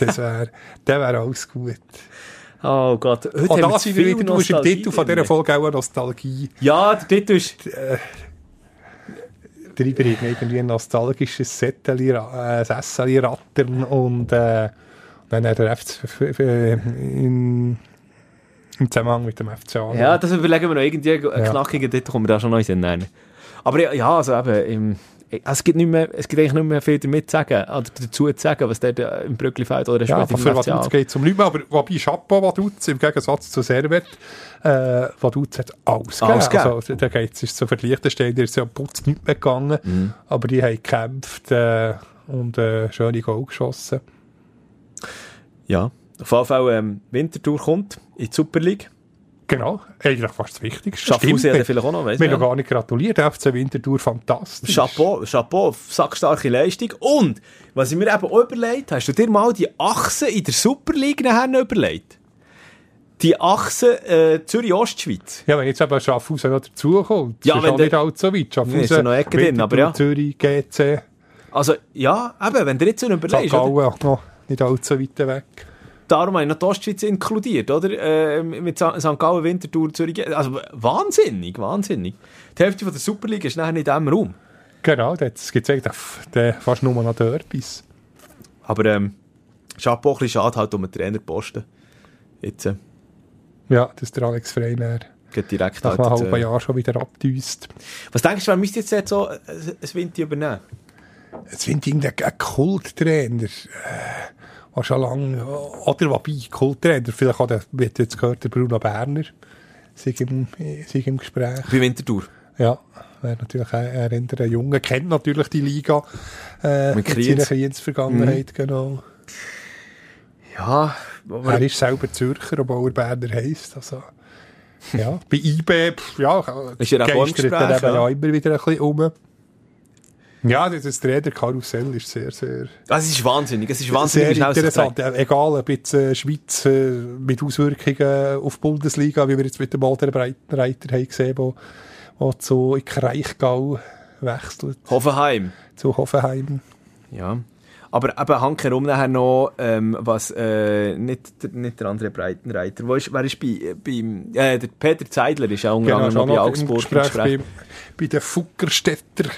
Das wäre, wäre alles gut. Oh Gott, heute Und haben wir da zu sind wir viel wieder, du musst im Titel von dieser. Folge auch Nostalgie. Ja, der Titel ist... Drüber irgendwie ein nostalgisches Sätteli, äh, Sesseli rattern und äh, dann hat der FC in, im Zusammenhang mit dem FC Aarau. Ja, das überlegen wir noch irgendwie einen Ja. knackigen Titel, kommen wir da schon noch in Sinn. Aber ja, ja, also eben, im, es, gibt nicht mehr, es gibt eigentlich nicht mehr viel damit zu sagen, oder dazu zu sagen, was dort äh, im Brücklifeld oder Ja, später aber im für FCA Vaduz geht es um nichts mehr. Aber wobei Chapeau Vaduz, im Gegensatz zu Servet, äh, Vaduz hat alles gegeben. Alles gegeben. Also, da geht es so für die Liechtensteiner ist ja Putz nicht mehr gegangen. Mhm. Aber die haben gekämpft äh, und äh, schöne Goal geschossen. Ja, auf jeden Fall ähm, Winterthur kommt in die Super League. Genau, eigentlich fast das Wichtigste. Schaffhausen hat vielleicht auch noch, weiss Wir haben noch gar nicht gratuliert. FC Winterthur, fantastisch. Chapeau, Chapeau, sackstarke Leistung. Und, was ich mir eben auch überlegt hast du dir mal die Achse in der Super League nachher überlegt? Die Achse äh, Zürich-Ostschweiz. Ja, wenn jetzt eben Schaffhausen noch dazukommt, Ja, ist auch nicht allzu weit. Schaffhausen, ist ja noch Ecke drin, aber ja. Zürich, GC, Also, ja, eben, wenn du jetzt so St. überlegst, oder? Gallen noch nicht allzu weit weg. darum habe ich noch die Ostschweiz inkludiert, oder? Äh, mit St. Gallen, Winterthur, Zürich. Also, wahnsinnig, wahnsinnig. Die Hälfte von der Super League ist nachher in diesem Raum. Genau, jetzt gibt es eigentlich der- fast nur noch Derbys. Aber, ähm, Chapeau, ein bisschen schade halt um den Trainerposten. Jetzt, äh, Ja, dass der Alex Freiner geht direkt nach halt. einem halben äh, Jahr schon wieder abdüst. Was denkst du, wer müsste jetzt, jetzt so äh, ein Winter übernehmen? Es finde ich ein Kulttrainer. Äh, der schon lange, oder wobei, Kulttrainer, vielleicht auch der, wie du jetzt gehört, der Bruno Berner, sei im, sei im Gespräch. Bei Winterthur. Ja, wäre natürlich ein, ein Junge, kennt natürlich die Liga äh, Mit seiner Kriens-Vergangenheit, genau. Ja, Er aber ist selber Zürcher, obwohl er Berner heisst. Also, (laughs) ja, bei IB, pff, ja, Ist er auch geistert er eben ja? ja immer wieder ein bisschen um. Ja, das, Trainer-Karussell ist sehr, sehr, das ist wahnsinnig. Es ist wahnsinnig, sehr interessant. Ja, egal, ob jetzt äh, Schweiz äh, mit Auswirkungen auf die Bundesliga, wie wir jetzt mit dem Walter Breitenreiter haben gesehen, wo, wo zu Kraichgau wechselt. Hoffenheim. zu Hoffenheim. Ja. Aber eben handkehrum nachher noch, ähm, was, äh, nicht, der- nicht der andere Breitenreiter. Wo ist, wer ist bei, beim, äh, der Peter Zeidler ist ja unter Genau, anderem noch bei noch im Augsburg im Gespräch Gespräch. bei, bei den Fuggerstädter.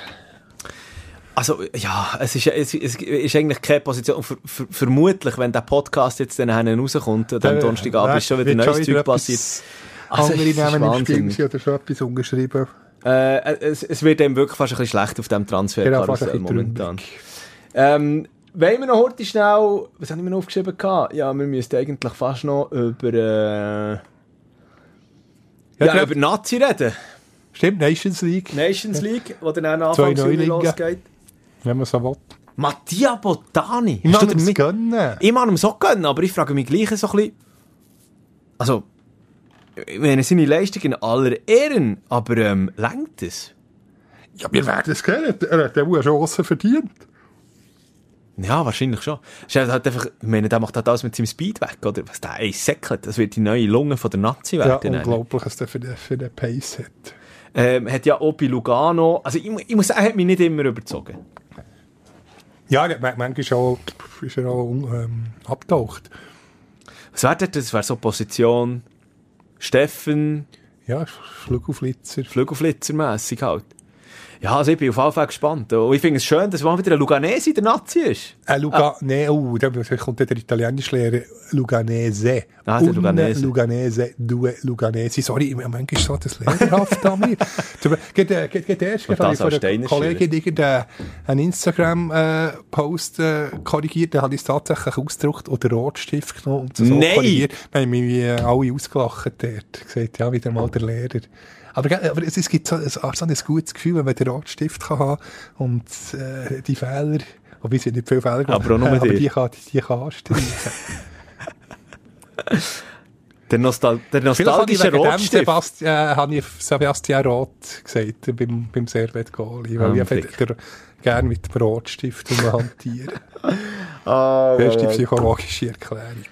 Also, ja, es ist, es, es ist eigentlich keine Position. Ver, ver, vermutlich, wenn der Podcast jetzt dann rauskommt, am Der- Donnerstagabend, ist schon wieder neues Zeug passiert. Also, Andere Namen im Spiel oder schon etwas umgeschrieben. Äh, es, es wird eben wirklich fast ein bisschen schlecht auf dem Genau, Transferkarussell bisschen momentan. Ähm, wollen wir noch heute schnell, was habe ich mir noch aufgeschrieben? gehabt? Ja, wir müssten eigentlich fast noch über, äh, ja, Ja, über Nazi reden. Stimmt, Nations League, Nations League, wo dann auch Anfang Juli losgeht. Wenn man so will. Mattia Botani. Ich kann es damit- gönnen. Ich mag ihm so gönnen, aber ich frage mich gleich so ein bisschen, also, ich meine, seine Leistung in aller Ehren, aber ähm, lenkt es? Ja, wir werden es kennen. Er hat auch eine Chance verdient. Ja, wahrscheinlich schon. Ist halt einfach, ich meine, der macht halt alles mit seinem Speed weg, oder? Was der ey, säckelt, das wird die neue Lunge von der Nazi Ja, werden. unglaublich, was der für den, für den Pace hat. ähm, hat ja auch bei Lugano, also ich, ich muss sagen, er hat mich nicht immer überzogen. Ja, der- man- manchmal ist er auch, ist er auch ähm, abgetaucht. Was wäre das? Das wäre so Position Steffen, Ja, Flügelflitzer. Flügelflitzer-mässig halt. Ja, also ich bin auf jeden Fall gespannt. Und ich finde es schön, dass mal wieder ein Luganese der Nazi ist. Äh, Luga nee, oh, da kommt dann der italienische Lehrer Luganese. Ah, der Luganese. Luganese, due Luganesi. Sorry, manchmal ist so das Lehrerhaft an mir. (laughs) Geht, äh, erst, Und gerade habe ich von einer Kollegin irgendeinen einen Instagram-Post äh, korrigiert, da habe ich es tatsächlich ausgedruckt oder Rotstift genommen und so Nein! korrigiert. Dann haben mich äh, alle ausgelacht dort. Gesagt, ja, wieder mal der Lehrer. Aber, aber es, es gibt so, ein- so ein gutes Gefühl, wenn man den Rotstift kann haben und äh, die Fehler, wobei sie nicht viele Fehler gemacht Aber auch nur aber die kann, die, die kann anstreichen. (laughs) Der, Nostal der ich nostalgische wegen dem Rotstift. Sebastian, äh, habe ich Sebastian Roth gesagt, beim, beim Servet Goalie, weil Ah, ich einfach gerne mit dem Rotstift hantiere. (laughs) Ah, Beste ja, ja. psychologische Erklärung.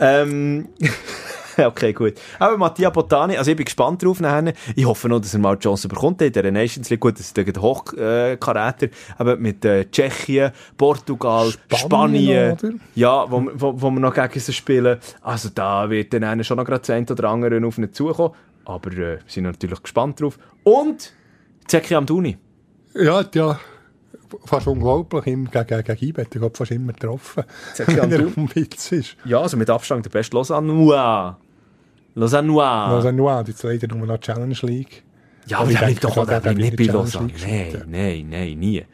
Ähm, (laughs) (laughs) okay, gut. Aber Mattia Botani, also ich bin gespannt drauf nachher. Ich hoffe noch, dass er mal die Chance bekommt in der Nations League. Gut, das ist der Hochkaräter, aber mit äh, Tschechien, Portugal, Spanien, Spanien, ja, wo, wo, wo wir noch gegen sie spielen. Also da wird dann einer schon noch gerade eine oder andere auf ihn zukommen. Aber äh, wir sind natürlich gespannt drauf. Und Zeki Amduni. Ja, ja. Fast unglaublich, ihm gegen, gegen Ibet, ich habe fast immer getroffen, (laughs) wenn er dem Witz ist. Ja, also mit Abstand der beste Lausannois. Lausannois. Also nur, jetzt leider nur noch Challenge League. Ja, Aber aber ich denke doch der bleibt nicht bei Lausanne. Challenge League Nein, nein, nein, nie.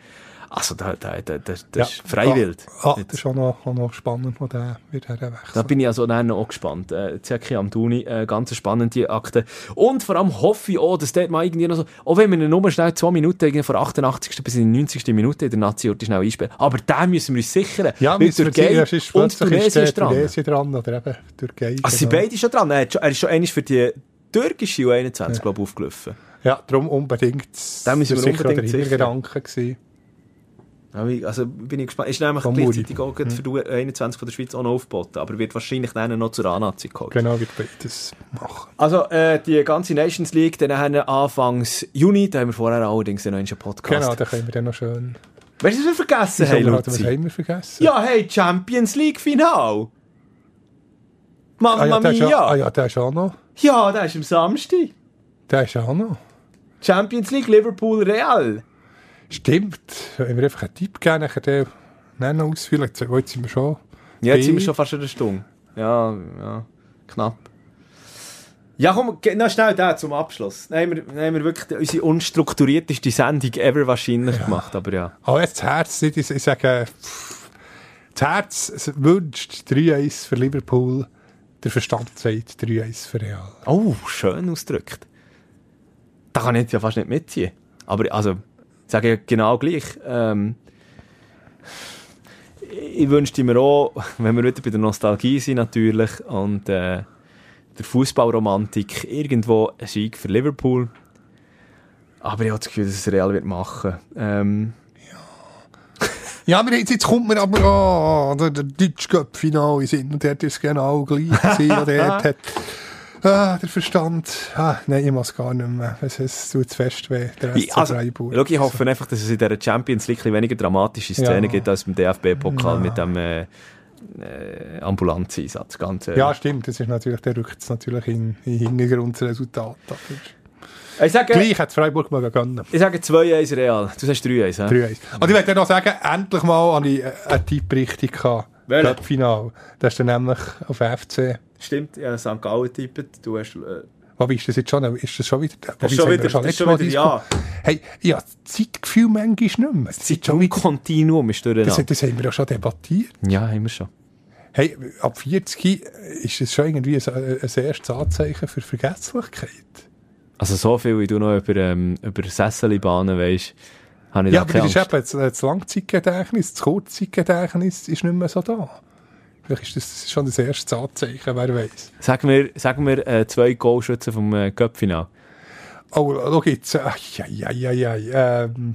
Also, da, da, da, das, das Ja. ist freiwillig. Ah, ah, das ist auch noch, auch noch spannend, wo der wird Da herwechseln. bin ich also dann auch gespannt. Äh, Zeki Amduni, äh, ganz eine spannende Akte. Und vor allem hoffe ich auch, dass dort mal irgendwie noch so, auch wenn wir ihn nur schnell zwei Minuten, von 88. bis in die 90. Minute in der Nazi schnell einspielen. Aber den müssen wir uns sichern. Ja, wir Türkei und plötzlich Tunesien ist, dran. Tunesien dran, oder eben Türkei. Also sind genau. beide schon dran. Er, hat schon, er ist schon einmal für die türkische U21, glaube ich, aufgelaufen. Ja, darum unbedingt. Da müssen wir sicher unbedingt der sichern. Gedanke gewesen. Also bin ich gespannt. Ist nämlich Von gleichzeitig auch gerade für die U21 von der Schweiz auch noch aufgeboten, aber wird wahrscheinlich dann noch zur A-Nazi geholt. Genau, wird beides machen. Also äh, die ganze Nations League, dann haben wir Anfangs Juni, da haben wir vorher allerdings einen Podcast. Genau, da können wir dann noch schön. Weißt du, was wir vergessen haben, wir- was Luzi? haben wir vergessen? Ja, hey, Champions League Final. Mamma ah, ja, der ist mia. ja, ah, ja, der ist auch noch. Ja, das ist am Samstag. Der ist auch noch. Champions League Liverpool Real. Stimmt. Wenn wir einfach einen Tipp geben, nachher den dann noch ausfüllen. Jetzt, jetzt sind wir schon. Ja, jetzt sind wir schon fast eine Stunde. Ja, ja, knapp. Ja, komm, noch schnell da zum Abschluss. Dann haben wir, dann haben wir wirklich unsere unstrukturierteste Sendung ever wahrscheinlich gemacht, aber ja. Aber jetzt das Herz, ich, ich sage, pff, das Herz wünscht 3-1 für Liverpool. Der Verstand sagt 3-1 für Real. Oh, schön ausgedrückt. Da kann ich jetzt ja fast nicht mitziehen. Aber also, sage ja genau gleich. Ähm, ich wünschte mir auch, wenn wir wieder bei der Nostalgie sind natürlich und äh, der Fußballromantik irgendwo ein Sieg für Liverpool. Aber ich habe das Gefühl, dass es Real wird machen. Ähm, Ja, aber jetzt, jetzt kommt mir aber oh, der, der deutsche Cup-Final in Sinn und dort ist es genau gleich gewesen. und dort hat ah, der Verstand, ah, nein, ich muss gar nicht mehr. Es, tut zu fest weh, der Ich- SC also, schau, ich hoffe einfach, dass es in dieser Champions League weniger dramatische Szenen Ja. gibt als beim DFB-Pokal mit dem äh, äh, Ambulanzeinsatz. Ganz ehrlich. Ja, stimmt, das ist natürlich, der rückt es natürlich in, in den Hintergrund das Resultat. Aber Ich sage, gleich hat Freiburg mal gönnen. ich sage 2-1 Real. Du sagst 3-1, hä? 3-1. Und ich möchte noch sagen, endlich mal habe ich äh, eine Tipp richtig gehabt. Welche? Cup-Final. Das ist dann nämlich auf FC. Stimmt, ja, St. Gallen tippet. Du hast... Äh, Wobei ist das jetzt schon, ist das schon wieder, das ist schon wieder, das ist letztes schon wieder ja. Hey, ja, das Zeitgefühl manchmal nicht mehr. Das, ist schon Zum wieder, Kontinuum ist das, durcheinander. das haben wir ja schon debattiert. Ja, haben wir schon. Hey, ab 40 ist es schon irgendwie ein, ein erstes Anzeichen für Vergesslichkeit. Also so viel, wie du noch über, ähm, über Sesselbahnen weisst, habe ich Ja, da aber das ist eben das, das Langzeitgedächtnis, das Kurzzeitgedächtnis ist nicht mehr so da. Vielleicht ist das schon das erste Anzeichen, wer weiß. Sag mir, sag mir äh, zwei Goalschützen vom äh, Cup-Final. Oh, schau jetzt. Äh, ja, ja, ja, ja. Ähm.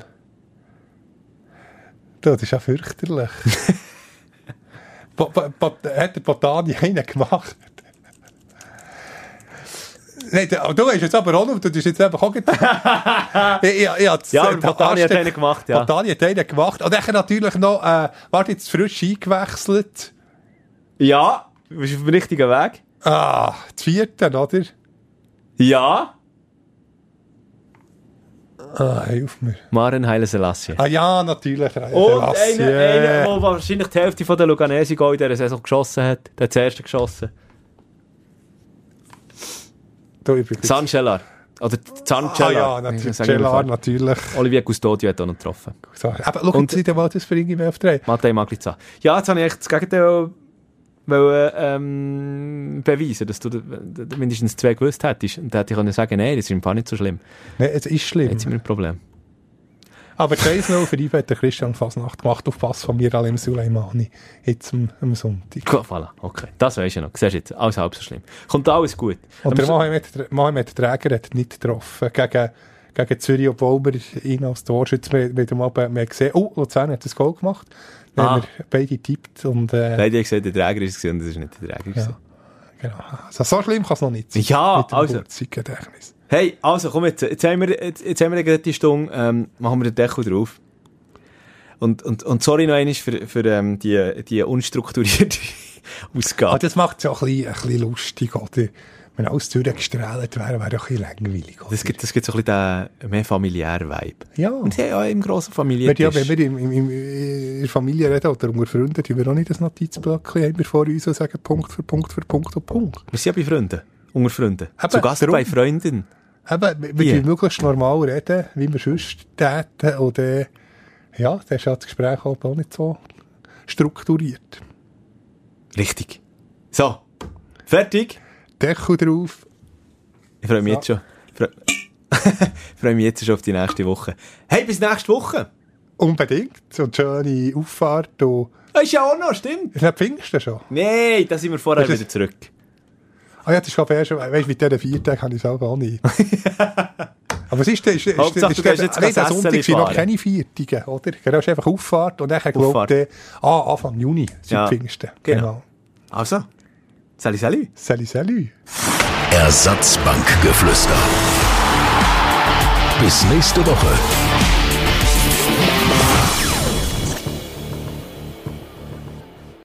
Das ist ja fürchterlich. (laughs) Hat der Botani einen gemacht? Nein, du hast jetzt aber auch noch, du hast jetzt einfach auch gedacht. ich, ich, ich, hab's- Ja, aber der Botani hat einen gemacht, ja. Botani hat einen gemacht. Und dann natürlich noch, äh, warte, jetzt frisch eingewechselt. Ja, du bist auf dem richtigen Weg. Ah, das vierte, oder? Ja. Ah, hilf mir. Maren Haile Selassie. Ah ja, natürlich. Und einer, einer, der wahrscheinlich die Hälfte von der Luganesi in dieser Saison geschossen hat. Der hat das erste geschossen. Du, ich bin jetzt- Sanchelar. Oder Ah ja, natürlich. Falsch. natürlich. Olivier Custodio hat auch noch getroffen. Aber schau Und- jetzt nicht mal das für irgendwie auf drei. Matej Maglica. Ja, jetzt habe ich echt das Gegenteil wollen, ähm, beweisen, dass du mindestens zwei gewusst hättest. Und dann hätte ich können sagen, nein, das ist im Fall nicht so schlimm. Nein, es ist schlimm. Jetzt sind wir ein Problem. Aber 2-0 für IB hat der Christian Fasnacht gemacht auf Pass von mir, Alim Suleimani. Jetzt am, am Sonntag. Gut, voilà, okay. Das weisst du noch. Siehst jetzt, alles halb so schlimm. Kommt alles gut. Und der Mohamed, Mohamed Träger hat nicht getroffen gegen, gegen Zürich, obwohl wir ihn als dem Abend wir haben gesehen, oh, Luzern hat das Goal gemacht. Dann Ah. haben wir beide getippt und äh, Nein, die haben gesagt, der Träger ist es und das ist nicht der Träger. gewesen. genau. Also, so schlimm kann es noch nicht sein. Ja, mit dem also. Kurzzeitgedächtnis. Hey, also komm jetzt, jetzt haben wir, jetzt, jetzt haben wir gerade die Stunde, ähm, machen wir den Deckel drauf. Und, und, und sorry noch einmal für, für ähm, die, die unstrukturierte (laughs) Aber Ausgabe. das macht es ja auch ein bisschen, ein bisschen lustig, oder? Wenn alles durchgestrahlt wäre, wäre auch ein bisschen langweilig, oder? Das gibt, das gibt so ein bisschen den mehr familiären Vibe. ja. Und haben ja im grossen Wir, Familientisch. ja, wenn wir im, im, im, in der Familie reden oder unter Freunden, tun wir auch nicht das Notizblöckchen haben wir vor uns und sagen Punkt für Punkt für Punkt und Punkt. Wir sind ja bei Freunden. Unter Freunden. Eben, Zu Gast darum. bei Freunden. Eben, wir yeah. möglichst normal reden, wie wir sonst täten. Und äh, ja, dann ist das Gespräch halt auch nicht so strukturiert. Richtig. So. Fertig. Deckel drauf. Ich freue mich So. jetzt schon. Ich freue, (laughs) ich freue mich jetzt schon auf die nächste Woche. Hey, bis nächste Woche. Unbedingt. So eine schöne Auffahrt. Und Ah, ist ja auch noch, stimmt. ist nicht Pfingsten schon? Nein, da sind wir vorher wieder zurück. Ah ja, das ist ich erst, weißt du, mit diesen vier Tagen habe ich es auch gar nicht. (laughs) Aber es ist, ist, ist, Hauptsache, ist, jetzt nein, der kein Sonntag sind noch keine Viertige, oder? Genau, ist einfach Auffahrt und dann Auffahrt. ich, ah, Anfang Juni sind Ja. Pfingsten. Genau. Genau. Also, salut, salut. Salut, salut. Ersatzbankgeflüster. Bis nächste Woche.